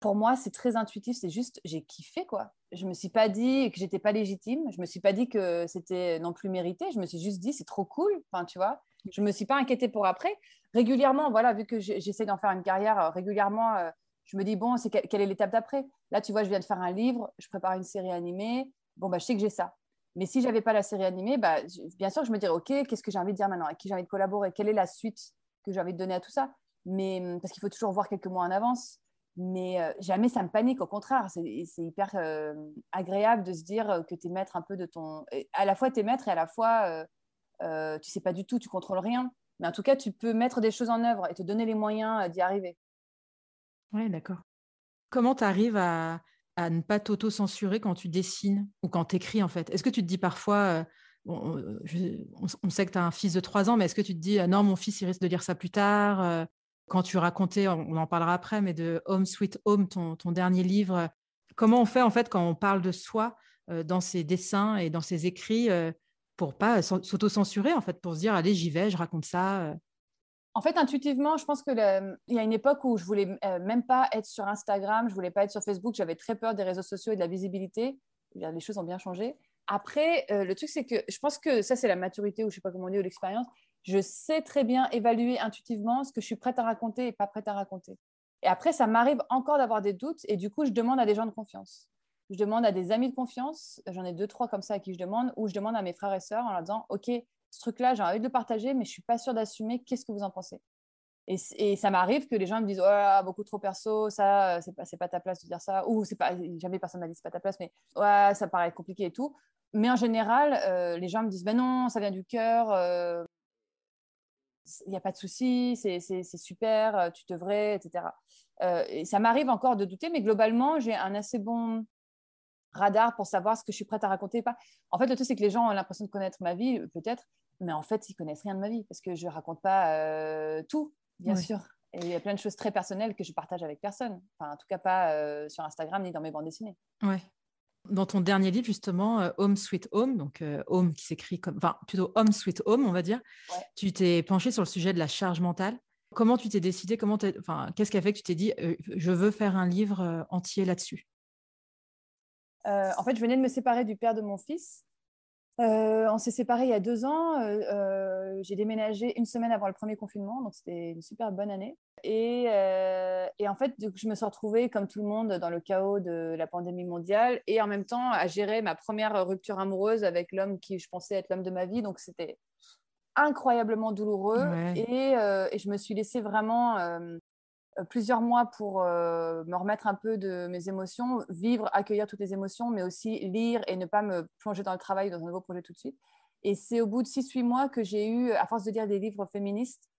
pour moi, c'est très intuitif. C'est juste, j'ai kiffé, quoi. Je me suis pas dit que j'étais pas légitime. Je me suis pas dit que c'était non plus mérité. Je me suis juste dit, c'est trop cool. Enfin, tu vois, je me suis pas inquiétée pour après. Régulièrement, voilà, vu que j'essaie d'en faire une carrière régulièrement, je me dis, bon, c'est quelle est l'étape d'après? Là, tu vois, je viens de faire un livre, je prépare une série animée. Bon, bah, je sais que j'ai ça. Mais si j'avais pas la série animée, bah, bien sûr, je me dirais, OK, qu'est-ce que j'ai envie de dire maintenant? Avec qui j'ai envie de collaborer? Quelle est la suite que j'ai envie de donner à tout ça? Mais hum, parce qu'il faut toujours voir quelques mois en avance mais euh, jamais ça me panique, au contraire, c'est hyper euh, agréable de se dire que tu es maître un peu de ton. À la fois, tu es maître et à la fois, euh, tu sais pas du tout, tu contrôles rien. Mais en tout cas, tu peux mettre des choses en œuvre et te donner les moyens d'y arriver. Oui, d'accord. Comment tu arrives à, à, ne pas t'auto-censurer quand tu dessines ou quand tu écris, en fait? Est-ce que tu te dis parfois. on, sait que tu as un fils de 3 ans, mais est-ce que tu te dis non, mon fils, il risque de lire ça plus tard quand tu racontais, on en parlera après, mais de Home Sweet Home, ton, dernier livre, comment on fait en fait quand on parle de soi euh, dans ses dessins et dans ses écrits euh, pour pas s'auto-censurer en fait, pour se dire allez j'y vais, je raconte ça. Euh. En fait, intuitivement, je pense qu'il y a une époque où je voulais même pas être sur Instagram, je voulais pas être sur Facebook, j'avais très peur des réseaux sociaux et de la visibilité. Les choses ont bien changé. Après, le truc, c'est que je pense que ça, c'est la maturité ou je sais pas comment on dit, ou l'expérience je sais très bien évaluer intuitivement ce que je suis prête à raconter et pas prête à raconter. Et après, ça m'arrive encore d'avoir des doutes et du coup, je demande à des gens de confiance. Je demande à des amis de confiance, j'en ai deux, trois comme ça à qui je demande, ou je demande à mes frères et sœurs en leur disant, OK, ce truc-là, j'ai envie de le partager, mais je ne suis pas sûre d'assumer, qu'est-ce que vous en pensez et, ça m'arrive que les gens me disent, oh, beaucoup trop perso, ça, c'est pas, pas ta place de dire ça, ou pas, jamais personne m'a dit, c'est pas ta place, mais ouais, ça paraît compliqué et tout. Mais en général, euh, les gens me disent, ben non, ça vient du cœur, euh, il n'y a pas de souci, c'est super, euh, tu devrais, etc. Euh, et ça m'arrive encore de douter, mais globalement, j'ai un assez bon radar pour savoir ce que je suis prête à raconter pas. En fait, le truc, c'est que les gens ont l'impression de connaître ma vie, peut-être, mais en fait, ils connaissent rien de ma vie parce que je raconte pas euh, tout, bien sûr. Et il y a plein de choses très personnelles que je partage avec personne. Enfin, en tout cas, pas sur Instagram ni dans mes bandes dessinées. Ouais. Dans ton dernier livre, justement, euh, Home Sweet Home, donc euh, Home qui s'écrit comme, enfin plutôt Home Sweet Home, on va dire, tu t'es penché sur le sujet de la charge mentale. Comment tu t'es décidé Comment enfin, Qu'est-ce qui a fait que tu t'es dit, euh, je veux faire un livre entier là-dessus? En fait, je venais de me séparer du père de mon fils. On s'est séparés il y a deux ans. j'ai déménagé une semaine avant le premier confinement, donc c'était une super bonne année. Euh, et, en fait, je me suis retrouvée, comme tout le monde, dans le chaos de la pandémie mondiale et en même temps à gérer ma première rupture amoureuse avec l'homme qui je pensais être l'homme de ma vie. Donc, c'était incroyablement douloureux. Et, euh, et, je me suis laissée vraiment euh, plusieurs mois pour me remettre un peu de mes émotions, vivre, accueillir toutes les émotions, mais aussi lire et ne pas me plonger dans le travail, dans un nouveau projet tout de suite. Et c'est au bout de 6-8 mois que j'ai eu, à force de lire des livres féministes,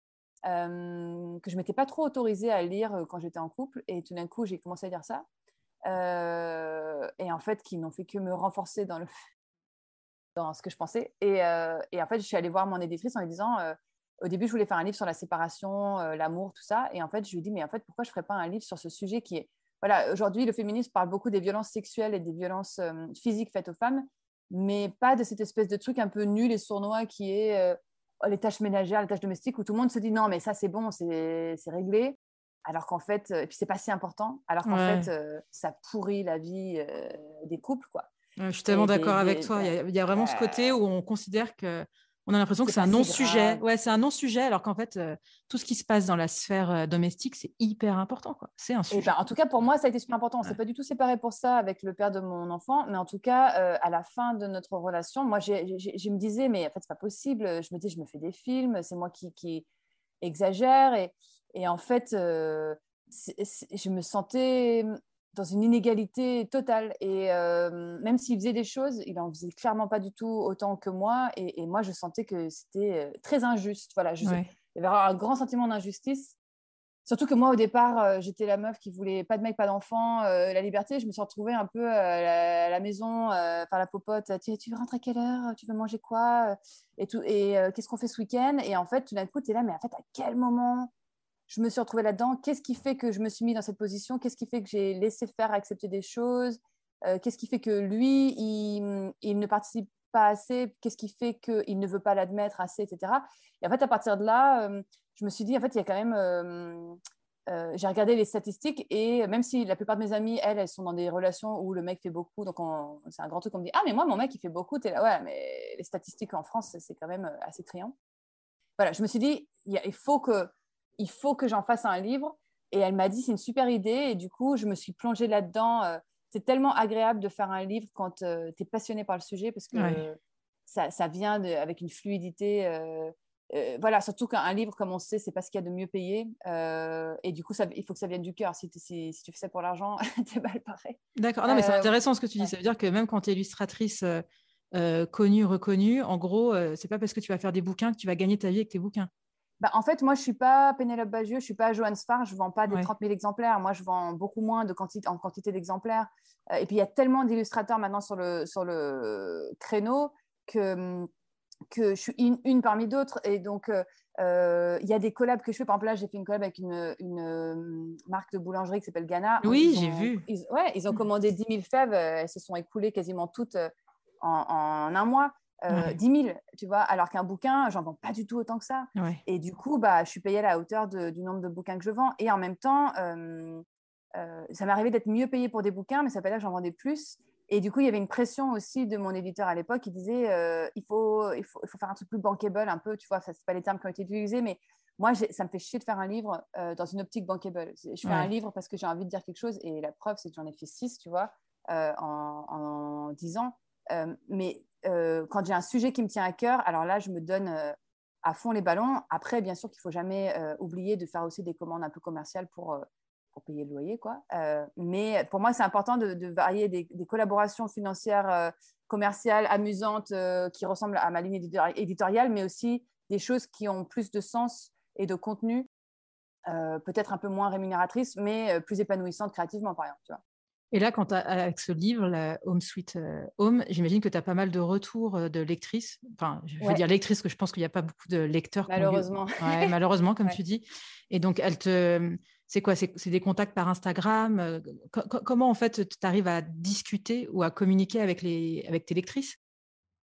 euh, que je m'étais pas trop autorisée à lire euh, quand j'étais en couple. Et tout d'un coup, j'ai commencé à lire ça. Euh, et en fait, qui n'ont fait que me renforcer dans, le... dans ce que je pensais. Et, et, en fait, je suis allée voir mon éditrice en lui disant au début, je voulais faire un livre sur la séparation, l'amour, tout ça. Et en fait, je lui ai dit, mais en fait, pourquoi je ne ferais pas un livre sur ce sujet qui est. Voilà, aujourd'hui, le féminisme parle beaucoup des violences sexuelles et des violences physiques faites aux femmes, mais pas de cette espèce de truc un peu nul et sournois qui est les tâches ménagères, les tâches domestiques, où tout le monde se dit non, mais ça c'est bon, c'est réglé. Alors qu'en fait, et puis c'est pas si important, alors qu'en fait, euh, ça pourrit la vie euh, des couples, quoi. je suis tellement d'accord avec toi. Il y, a, vraiment ce côté où on considère que on a l'impression que c'est un non-sujet. Ouais, c'est un non-sujet, alors qu'en fait, euh, tout ce qui se passe dans la sphère euh, domestique, c'est hyper important. C'est un sujet. Ben, en tout cas, pour moi, ça a été super important. On s'est pas du tout séparé pour ça avec le père de mon enfant, mais en tout cas, euh, à la fin de notre relation, moi, je me disais, mais en fait, c'est pas possible. Je me dis, je me fais des films, c'est moi qui, qui exagère, et, et en fait, je me sentais dans une inégalité totale. Et euh, même s'il faisait des choses, il en faisait clairement pas du tout autant que moi. Et, moi, je sentais que c'était euh, très injuste. Voilà, je, il y avait un grand sentiment d'injustice. Surtout que moi, au départ, euh, j'étais la meuf qui voulait pas de mec, pas d'enfant, la liberté. Je me suis retrouvée un peu à la, maison, par la popote. Tu, tu veux rentrer à quelle heure? Tu veux manger quoi? Et, tout, et qu'est-ce qu'on fait ce week-end? Et en fait, tout d'un coup, tu es là, mais en fait, à quel moment je me suis retrouvée là-dedans. Qu'est-ce qui fait que je me suis mis dans cette position? Qu'est-ce qui fait que j'ai laissé faire accepter des choses? Euh, Qu'est-ce qui fait que lui, il, ne participe pas assez? Qu'est-ce qui fait qu'il ne veut pas l'admettre assez, etc. Et en fait, à partir de là, euh, je me suis dit, en fait, il y a quand même... Euh, j'ai regardé les statistiques et même si la plupart de mes amies, elles, elles sont dans des relations où le mec fait beaucoup, donc c'est un grand truc, on me dit Ah, mais moi, mon mec, il fait beaucoup, es là, ouais, mais les statistiques en France, c'est quand même assez criant. Voilà, je me suis dit Il, faut que, il faut que j'en fasse un livre. Et elle m'a dit C'est une super idée. Et du coup, je me suis plongée là-dedans. c'est tellement agréable de faire un livre quand tu es passionné par le sujet parce que ça, ça, vient de, avec une fluidité. Euh, voilà, surtout qu'un livre, comme on sait, c'est pas ce qu'il y a de mieux payé. Euh, et du coup, ça, il faut que ça vienne du cœur. Si, si, tu fais ça pour l'argent, t'es mal pareil. D'accord. Non, mais c'est euh, intéressant ce que tu dis. Ça veut dire que même quand tu es illustratrice connue, reconnue, en gros, c'est pas parce que tu vas faire des bouquins que tu vas gagner ta vie avec tes bouquins. Bah, en fait, moi, je suis pas Pénélope Bagieux, je suis pas Joanne Sfar, je vends pas des 30 000 exemplaires. Moi, je vends beaucoup moins de quantité, en quantité d'exemplaires. et puis, il y a tellement d'illustrateurs maintenant sur le, sur le créneau que hum, que je suis une, parmi d'autres. Et donc, euh, euh, il y a des collabs que je fais. Par exemple, là, j'ai fait une collab avec une, une euh, marque de boulangerie qui s'appelle Ghana. Oui, j'ai vu. Ils, ouais, ils ont commandé 10 000 fèves. Elles se sont écoulées quasiment toutes en, un mois. 10 000, tu vois, alors qu'un bouquin, j'en vends pas du tout autant que ça. Et du coup, bah, je suis payée à la hauteur du nombre de bouquins que je vends. Et en même temps, ça m'est arrivé d'être mieux payée pour des bouquins, mais ça veut pas dire que j'en vendais plus. Et du coup, il y avait une pression aussi de mon éditeur à l'époque qui disait euh, il, faut, il, faut, il faut faire un truc plus bankable un peu, tu vois, ce pas les termes qui ont été utilisés, mais moi, ça me fait chier de faire un livre euh, dans une optique bankable. Je fais un livre parce que j'ai envie de dire quelque chose et la preuve, c'est que j'en ai fait six, tu vois, euh, en, dix ans. mais quand j'ai un sujet qui me tient à cœur, alors là, je me donne à fond les ballons. Après, bien sûr qu'il ne faut jamais oublier de faire aussi des commandes un peu commerciales pour pour payer le loyer. Quoi. Euh, mais pour moi, c'est important de, varier des, collaborations financières, euh, commerciales, amusantes, euh, qui ressemblent à ma ligne éditoriale, mais aussi des choses qui ont plus de sens et de contenu, peut-être un peu moins rémunératrices, mais plus épanouissantes créativement, par exemple. Et là, quand avec ce livre, la Home Sweet Home, j'imagine que tu as pas mal de retours de lectrices. Enfin, je vais dire lectrices, parce que je pense qu'il n'y a pas beaucoup de lecteurs. Malheureusement. Ouais, malheureusement, comme tu dis. Et donc, elle te, c'est quoi? C'est des contacts par Instagram euh, Comment en fait tu arrives à discuter ou à communiquer avec, les, avec tes lectrices?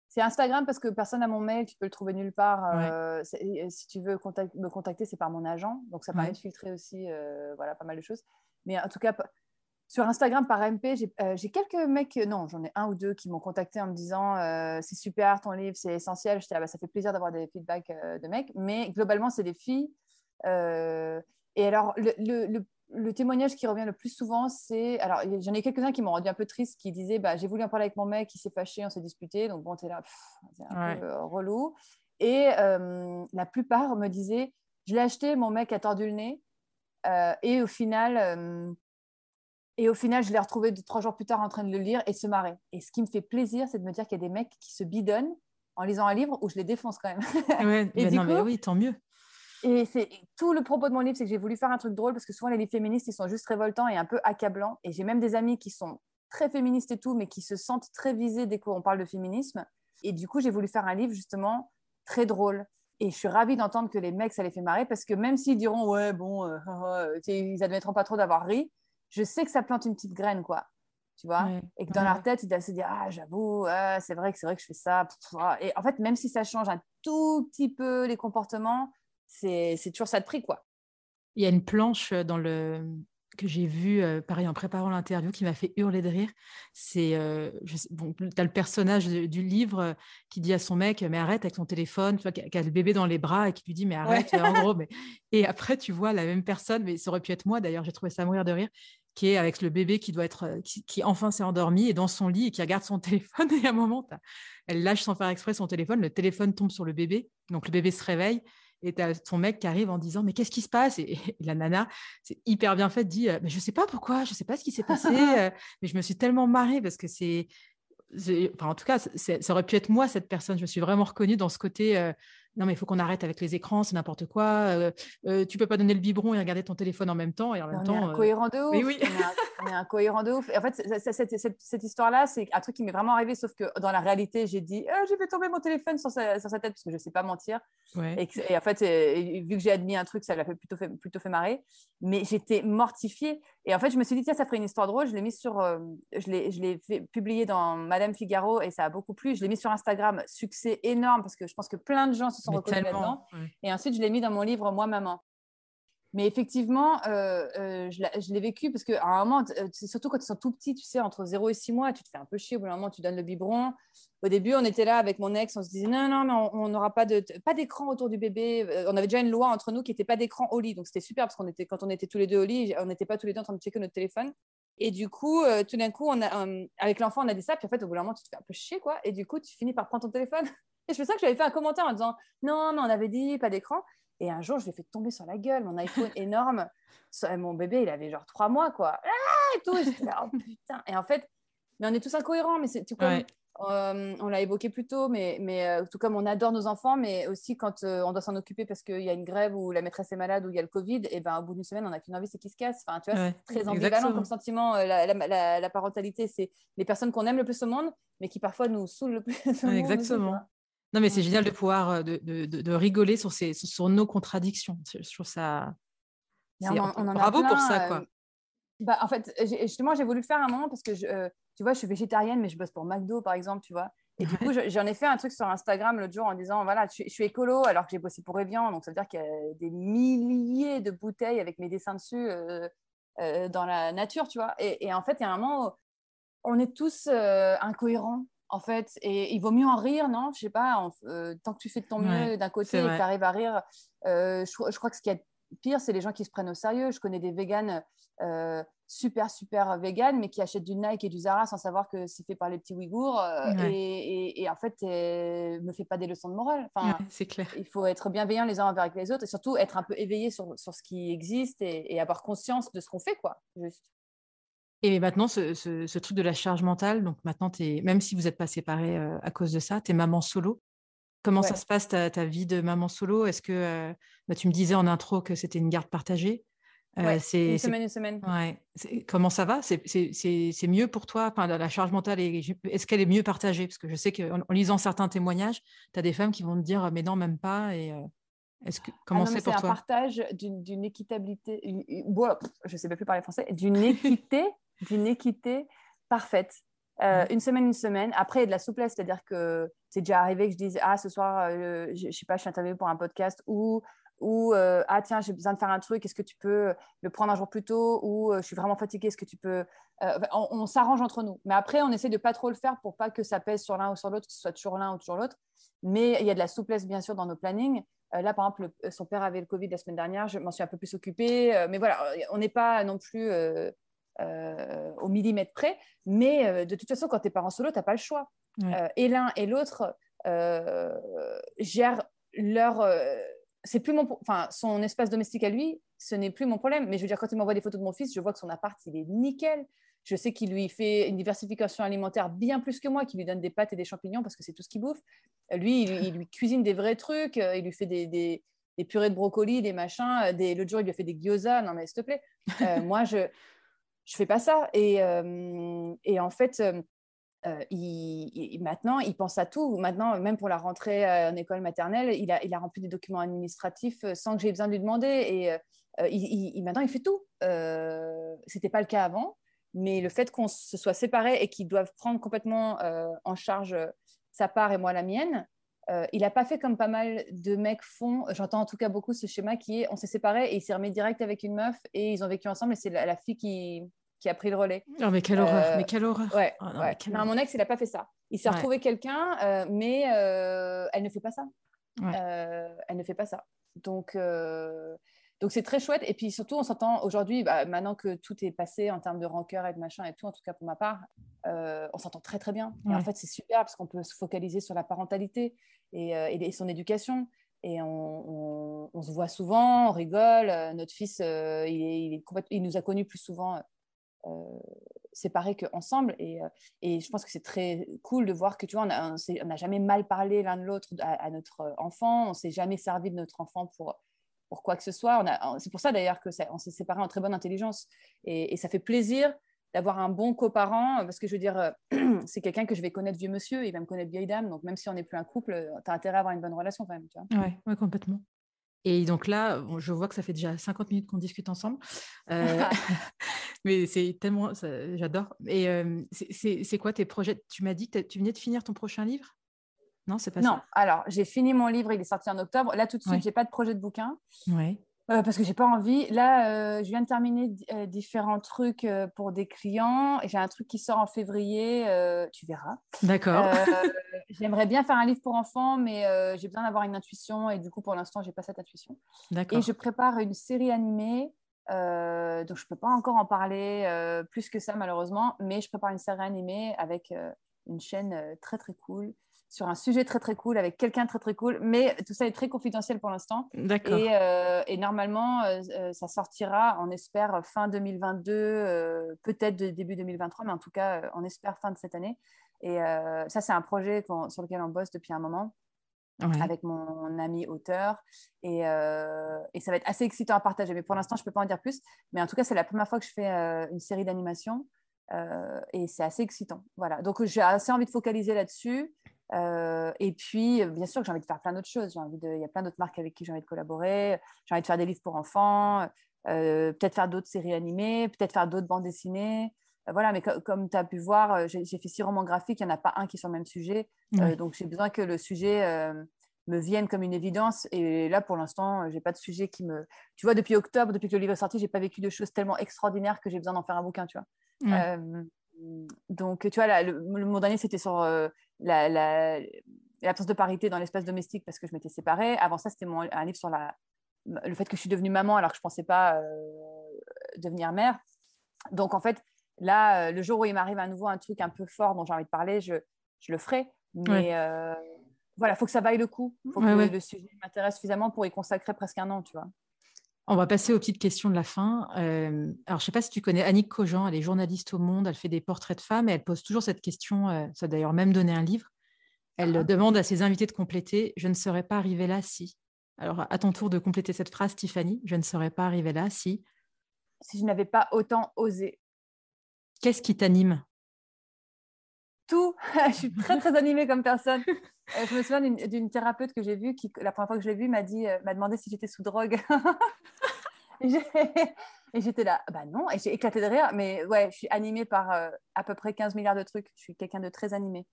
C'est Instagram parce que personne n'a mon mail, tu peux le trouver nulle part. Euh, si tu veux me contacter, c'est par mon agent. Donc ça permet de filtrer aussi euh, voilà, pas mal de choses. Mais en tout cas, sur Instagram par MP, j'ai quelques mecs, non, j'en ai un ou deux qui m'ont contacté en me disant c'est super ton livre, c'est essentiel. Je ah, bah, ça fait plaisir d'avoir des feedbacks de mecs. Mais globalement, c'est des filles. Et alors, le, témoignage qui revient le plus souvent, c'est. Alors, j'en ai quelques-uns qui m'ont rendu un peu triste, qui disaient bah, J'ai voulu en parler avec mon mec, il s'est fâché, on s'est disputé. Donc, bon, t'es là, c'est un peu euh, relou. Et euh, la plupart me disaient Je l'ai acheté, mon mec a tordu le nez. Euh, et au final. Et au final, je l'ai retrouvé deux, trois jours plus tard en train de le lire et se marrer. Et ce qui me fait plaisir, c'est de me dire qu'il y a des mecs qui se bidonnent en lisant un livre où je les défonce quand même. Ouais, et non, mais oui, tant mieux. Et c'est tout le propos de mon livre, c'est que j'ai voulu faire un truc drôle parce que souvent les livres féministes, ils sont juste révoltants et un peu accablants. Et j'ai même des amis qui sont très féministes et tout, mais qui se sentent très visés dès qu'on parle de féminisme. Et du coup, j'ai voulu faire un livre justement très drôle. Et je suis ravie d'entendre que les mecs, ça les fait marrer parce que même s'ils diront, ouais, bon, euh, euh, ils admettront pas trop d'avoir ri, je sais que ça plante une petite graine, quoi. Tu vois Et que dans leur tête, ils doivent se dire, ah, j'avoue, c'est vrai que c'est vrai que je fais ça. Et en fait, même si ça change un tout petit peu les comportements, c'est toujours ça de prix, quoi. Il y a une planche euh, dans le que j'ai vue, euh, pareil, en préparant l'interview, qui m'a fait hurler de rire. C'est, euh, bon, tu as le personnage du livre qui dit à son mec, mais arrête avec ton téléphone, tu vois, qui a, le bébé dans les bras et qui lui dit, mais arrête, en gros. Mais... Et après, tu vois la même personne, mais ça aurait pu être moi d'ailleurs, j'ai trouvé ça mourir de rire, qui est avec le bébé qui doit être, qui, qui enfin s'est endormi et dans son lit et qui regarde son téléphone. Et à un moment, elle lâche sans faire exprès son téléphone, le téléphone tombe sur le bébé, donc le bébé se réveille et tu as ton mec qui arrive en disant mais qu'est-ce qui se passe? Et, la nana c'est hyper bien fait dit mais je sais pas pourquoi je sais pas ce qui s'est passé euh, mais je me suis tellement marrée parce que c'est enfin en tout cas ça aurait pu être moi cette personne. Je me suis vraiment reconnue dans ce côté euh, non, mais il faut qu'on arrête avec les écrans, c'est n'importe quoi. Euh, euh, tu peux pas donner le biberon et regarder ton téléphone en même temps. Et en même on temps, est incohérent de ouf. Oui, On, est incohérent de ouf. Et en fait, cette, histoire-là, c'est un truc qui m'est vraiment arrivé, sauf que dans la réalité, j'ai dit euh, j'ai fait tomber mon téléphone sur sa, tête parce que je sais pas mentir. Et, en fait, vu que j'ai admis un truc, ça l'a plutôt fait, plutôt fait marrer. Mais j'étais mortifiée. Et en fait, je me suis dit tiens, ça ferait une histoire drôle. Je l'ai mis sur, je l'ai publié dans Madame Figaro et ça a beaucoup plu. Je l'ai mis sur Instagram, succès énorme parce que je pense que plein de gens se sont reconnus là-dedans. Et ensuite, je l'ai mis dans mon livre Moi, maman. Mais effectivement, euh, euh, je l'ai vécu parce qu'à un moment, euh, surtout quand ils sont tout petits, tu sais, entre 0 et 6 mois, tu te fais un peu chier. Au bout d'un moment, tu donnes le biberon. Au début, on était là avec mon ex, on se disait non, non, mais on n'aura pas de pas d'écran autour du bébé. On avait déjà une loi entre nous qui n'était pas d'écran au lit. Donc c'était super parce qu'on était, quand on était tous les deux au lit, on n'était pas tous les deux en train de checker notre téléphone. Et du coup, tout d'un coup, avec l'enfant, on a dit ça. Puis en fait, au bout d'un moment, tu te fais un peu chier, quoi. Et du coup, tu finis par prendre ton téléphone. Et je fais ça que j'avais fait un commentaire en disant non, mais on avait dit pas d'écran. Et un jour, je l'ai fait tomber sur la gueule, mon iPhone énorme. Mon bébé, il avait genre trois mois, quoi. Ah, et tout. Et, oh, putain. et en fait, mais on est tous incohérents. Mais c'est tout comme, euh, on l'a évoqué plus tôt, mais, mais euh, tout comme on adore nos enfants, mais aussi quand euh, on doit s'en occuper parce qu'il y a une grève ou la maîtresse est malade ou il y a le Covid, et ben au bout d'une semaine, on n'a qu'une envie, c'est qu'il se casse. Enfin, tu vois, c'est très ambivalent comme sentiment. La, la, parentalité, c'est les personnes qu'on aime le plus au monde, mais qui parfois nous saoulent le plus. Au monde exactement. Non, mais c'est génial de pouvoir euh, de, de, de, rigoler sur, ces, sur nos contradictions. Je trouve ça. bravo pour ça, quoi. Euh, bah, en fait, justement, j'ai voulu le faire à un moment parce que, je, euh, tu vois, je suis végétarienne, mais je bosse pour McDo, par exemple, tu vois. Et du coup, j'en ai fait un truc sur Instagram l'autre jour en disant, voilà, je, suis écolo alors que j'ai bossé pour Evian. Donc, ça veut dire qu'il y a des milliers de bouteilles avec mes dessins dessus dans la nature, tu vois. Et, et, en fait, il y a un moment où on est tous incohérents en fait. Et il vaut mieux en rire, non? Je sais pas, euh, tant que tu fais de ton mieux d'un côté et que tu arrives à rire. Euh, je, crois que ce qui est pire, c'est les gens qui se prennent au sérieux. Je connais des véganes euh, super, super véganes, mais qui achètent du Nike et du Zara sans savoir que c'est fait par les petits Ouïghours. Et, en fait, me fait pas des leçons de morale. Enfin, c'est clair. Il faut être bienveillant les uns avec les autres et surtout être un peu éveillé sur, sur ce qui existe et, et avoir conscience de ce qu'on fait, quoi. Juste. Et maintenant, ce, truc de la charge mentale, donc maintenant, es, même si vous n'êtes pas séparés euh, à cause de ça, tu es maman solo. Comment ça se passe ta, vie de maman solo? Est-ce que euh, bah, tu me disais en intro que c'était une garde partagée euh, c'est, une semaine, une semaine. Ouais. Comment ça va? C'est, mieux pour toi? Enfin, la, charge mentale, est-ce qu'elle est mieux partagée? Parce que je sais qu'en en lisant certains témoignages, tu as des femmes qui vont te dire mais non, même pas. Et, est-ce que, comment ah c'est pour toi? C'est un partage d'une, équitabilité, je ne sais même plus parler français, d'une équité d'une équité parfaite. Euh, une semaine, une semaine. Après, il y a de la souplesse, c'est-à-dire que c'est déjà arrivé que je dise Ah, ce soir, euh, je ne sais pas, je suis interviewée pour un podcast ou, ou euh, Ah, tiens, j'ai besoin de faire un truc, est-ce que tu peux le prendre un jour plus tôt Ou je suis vraiment fatiguée, est-ce que tu peux. on, s'arrange entre nous. Mais après, on essaie de pas trop le faire pour pas que ça pèse sur l'un ou sur l'autre, que ce soit toujours l'un ou toujours l'autre. Mais il y a de la souplesse, bien sûr, dans nos plannings. là, par exemple, son père avait le Covid la semaine dernière, je m'en suis un peu plus occupée. mais voilà, on n'est pas non plus euh, au millimètre près. Mais euh, de toute façon, quand tu es parent solo, tu n'as pas le choix. Euh, et l'un et l'autre gèrent leur. c'est plus mon, enfin, son espace domestique à lui, ce n'est plus mon problème. Mais je veux dire, quand il m'envoie des photos de mon fils, je vois que son appart, il est nickel. Je sais qu'il lui fait une diversification alimentaire bien plus que moi, qui lui donne des pâtes et des champignons parce que c'est tout ce qu'il bouffe. Lui, il, lui cuisine des vrais trucs, il lui fait des, des, purées de brocoli, des machins. Des... L'autre jour, il lui a fait des gyoza. Non, mais s'il te plaît. moi, je, je fais pas ça. Et, et en fait, il, maintenant, il pense à tout. Maintenant, même pour la rentrée en école maternelle, il a, il a rempli des documents administratifs sans que j'ai besoin de lui demander. Et il, maintenant, il fait tout. Euh, C'était pas le cas avant, mais le fait qu'on se soit séparés et qu'ils doivent prendre complètement en charge sa part et moi la mienne, euh, il n'a pas fait comme pas mal de mecs font. J'entends en tout cas beaucoup ce schéma qui est on s'est séparés et il s'est remis direct avec une meuf et ils ont vécu ensemble et c'est la, fille qui, qui, a pris le relais. Oh, mais quelle horreur, euh, mais quelle horreur. Ouais, oh, mon ex, il n'a pas fait ça. Il s'est retrouvé quelqu'un, euh, mais elle ne fait pas ça. elle ne fait pas ça. Donc, donc c'est très chouette. Et puis surtout, on s'entend aujourd'hui, bah, maintenant que tout est passé en termes de rancœur et de machin et tout, en tout cas pour ma part, euh, on s'entend très très bien. Et en fait, c'est super parce qu'on peut se focaliser sur la parentalité et, euh, son éducation. Et on, se voit souvent, on rigole. Euh, notre fils, il, il, nous a connus plus souvent séparés qu'ensemble. Et, et je pense que c'est très cool de voir que tu vois, on n'a jamais mal parlé l'un de l'autre à, notre enfant. On s'est jamais servi de notre enfant pour pour quoi que ce soit. C'est pour ça d'ailleurs que on s'est séparés en très bonne intelligence. Et, ça fait plaisir d'avoir un bon coparent, parce que je veux dire, euh, c'est quelqu'un que je vais connaître vieux monsieur, il va me connaître vieille dame, donc même si on n'est plus un couple, tu as intérêt à avoir une bonne relation quand même. Tu vois ouais, complètement. Et donc là, je vois que ça fait déjà 50 minutes qu'on discute ensemble. Euh, mais c'est tellement, j'adore. Et euh, c'est quoi tes projets? Tu m'as dit que tu venais de finir ton prochain livre? Non, c'est pas non. Alors, j'ai fini mon livre, il est sorti en octobre. Là, tout de suite, je j'ai pas de projet de bouquin. Ouais. Euh, parce que j'ai pas envie. Là, euh, je viens de terminer euh, différents trucs pour des clients j'ai un truc qui sort en février. tu verras. D'accord. J'aimerais bien faire un livre pour enfants, mais j'ai besoin d'avoir une intuition et du coup, pour l'instant, j'ai pas cette intuition. D'accord. Et je prépare une série animée. donc, je peux pas encore en parler plus que ça, malheureusement, mais je prépare une série animée avec une chaîne très très cool sur un sujet très très cool avec quelqu'un très très cool, mais tout ça est très confidentiel pour l'instant. D'accord. Et, euh, normalement, euh, euh, ça sortira, on espère, fin 2022, peut-être début 2023, mais en tout cas, on espère fin de cette année. Et ça, c'est un projet sur lequel on bosse depuis un moment. avec mon ami auteur et, et, ça va être assez excitant à partager mais pour l'instant je ne peux pas en dire plus mais en tout cas c'est la première fois que je fais une série d'animation et c'est assez excitant voilà donc j'ai assez envie de focaliser là-dessus euh, et puis, euh, bien sûr que j'ai envie de faire plein d'autres choses. J'ai envie de... Il y a plein d'autres marques avec qui j'ai envie de collaborer. J'ai envie de faire des livres pour enfants, euh, peut-être faire d'autres séries animées, peut-être faire d'autres bandes dessinées. voilà, mais comme tu as pu voir, j'ai fait six romans graphiques, il n'y en a pas un qui est sur le même sujet. donc, j'ai besoin que le sujet me vienne comme une évidence. Et là, pour l'instant, j'ai pas de sujet qui me. Tu vois, depuis octobre, depuis que le livre est sorti, j'ai pas vécu de choses tellement extraordinaires que j'ai besoin d'en faire un bouquin, tu vois. donc, tu vois, là, le, le mot dernier, c'était sur l'absence de parité dans l'espace domestique parce que je m'étais séparée. Avant ça, c'était un livre sur la, le fait que je suis devenue maman alors que je ne pensais pas euh, devenir mère. Donc, en fait, là, euh, le jour où il m'arrive à nouveau un truc un peu fort dont j'ai envie de parler, je, je le ferai. Mais euh, voilà, il faut que ça vaille le coup. Il faut que le sujet m'intéresse suffisamment pour y consacrer presque un an, tu vois. On va passer aux petites questions de la fin. alors, je ne sais pas si tu connais Annick Cogent, elle est journaliste au Monde, elle fait des portraits de femmes et elle pose toujours cette question, ça a d'ailleurs même donné un livre. Elle ah. demande à ses invités de compléter « Je ne serais pas arrivée là si… » Alors, à ton tour de compléter cette phrase, Tiffany, « Je ne serais pas arrivée là si… » Si je n'avais pas autant osé. Qu'est-ce qui t'anime? Tout. je suis très, très animée comme personne. Euh, je me souviens d'une thérapeute que j'ai vue qui, la première fois que je l'ai vue, m'a dit, euh, m'a demandé si j'étais sous drogue. et j'étais là, bah non, et j'ai éclaté de rire, mais ouais, je suis animée par euh, à peu près 15 milliards de trucs. Je suis quelqu'un de très animé.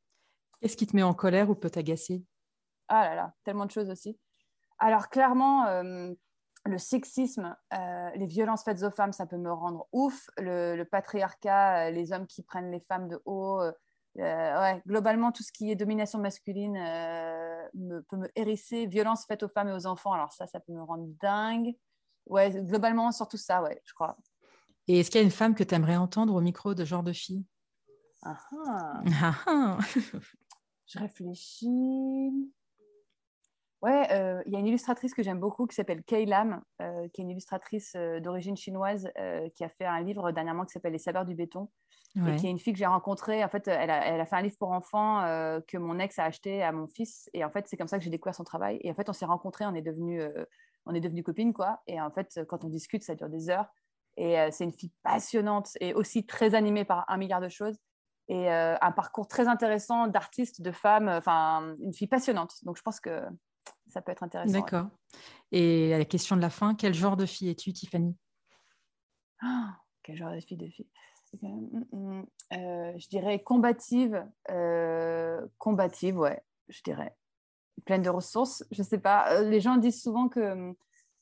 Qu'est-ce qui te met en colère ou peut t'agacer? Ah là là, tellement de choses aussi. Alors clairement, le sexisme, les violences faites aux femmes, ça peut me rendre ouf. Le, le patriarcat, les hommes qui prennent les femmes de haut euh, ouais, globalement, tout ce qui est domination masculine euh, me, peut me hérisser. Violence faite aux femmes et aux enfants, alors ça, ça peut me rendre dingue. Ouais, globalement, surtout ça, ouais, je crois. Et est-ce qu'il y a une femme que tu aimerais entendre au micro de genre de fille? Ah ah. ah je réfléchis. Ouais, euh, il y a une illustratrice que j'aime beaucoup qui s'appelle Kay Lam, qui est une illustratrice d'origine chinoise qui a fait un livre dernièrement qui s'appelle Les saveurs du béton et qui est une fille que j'ai rencontrée. En fait, elle a, elle a, fait un livre pour enfants euh, que mon ex a acheté à mon fils. Et en fait, c'est comme ça que j'ai découvert son travail. Et en fait, on s'est rencontrés, on est devenus euh, on est devenu copines, quoi. Et en fait, quand on discute, ça dure des heures. Et euh, c'est une fille passionnante et aussi très animée par un milliard de choses. Et un parcours très intéressant d'artiste, de femme, enfin, une fille passionnante. Donc, je pense que ça peut être intéressant. D'accord. Et la question de la fin, quel genre de fille es-tu, Tiffany? Oh, Quel genre de fille de fille? Mm, mm, euh, je dirais combative, euh, combative, ouais, je dirais. Pleine de ressources, je sais pas. Euh, les gens disent souvent que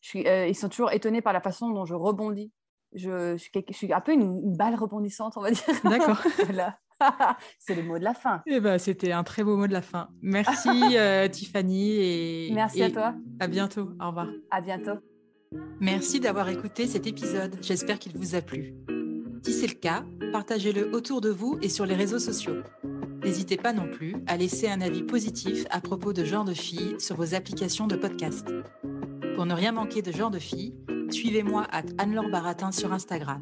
je suis, ils sont toujours étonnés par la façon dont je rebondis. Je, suis, je suis, un peu une, balle rebondissante, on va dire. D'accord. C'est le mot de la fin. Eh ben, C'était un très beau mot de la fin. Merci Tiffany. Et, Merci à toi. À bientôt. Au revoir. À bientôt. Merci d'avoir écouté cet épisode. J'espère qu'il vous a plu. Si c'est le cas, partagez-le autour de vous et sur les réseaux sociaux. N'hésitez pas non plus à laisser un avis positif à propos de Genre de Filles sur vos applications de podcast. Pour ne rien manquer de Genre de Filles, suivez-moi à Anne-Laure Baratin sur Instagram.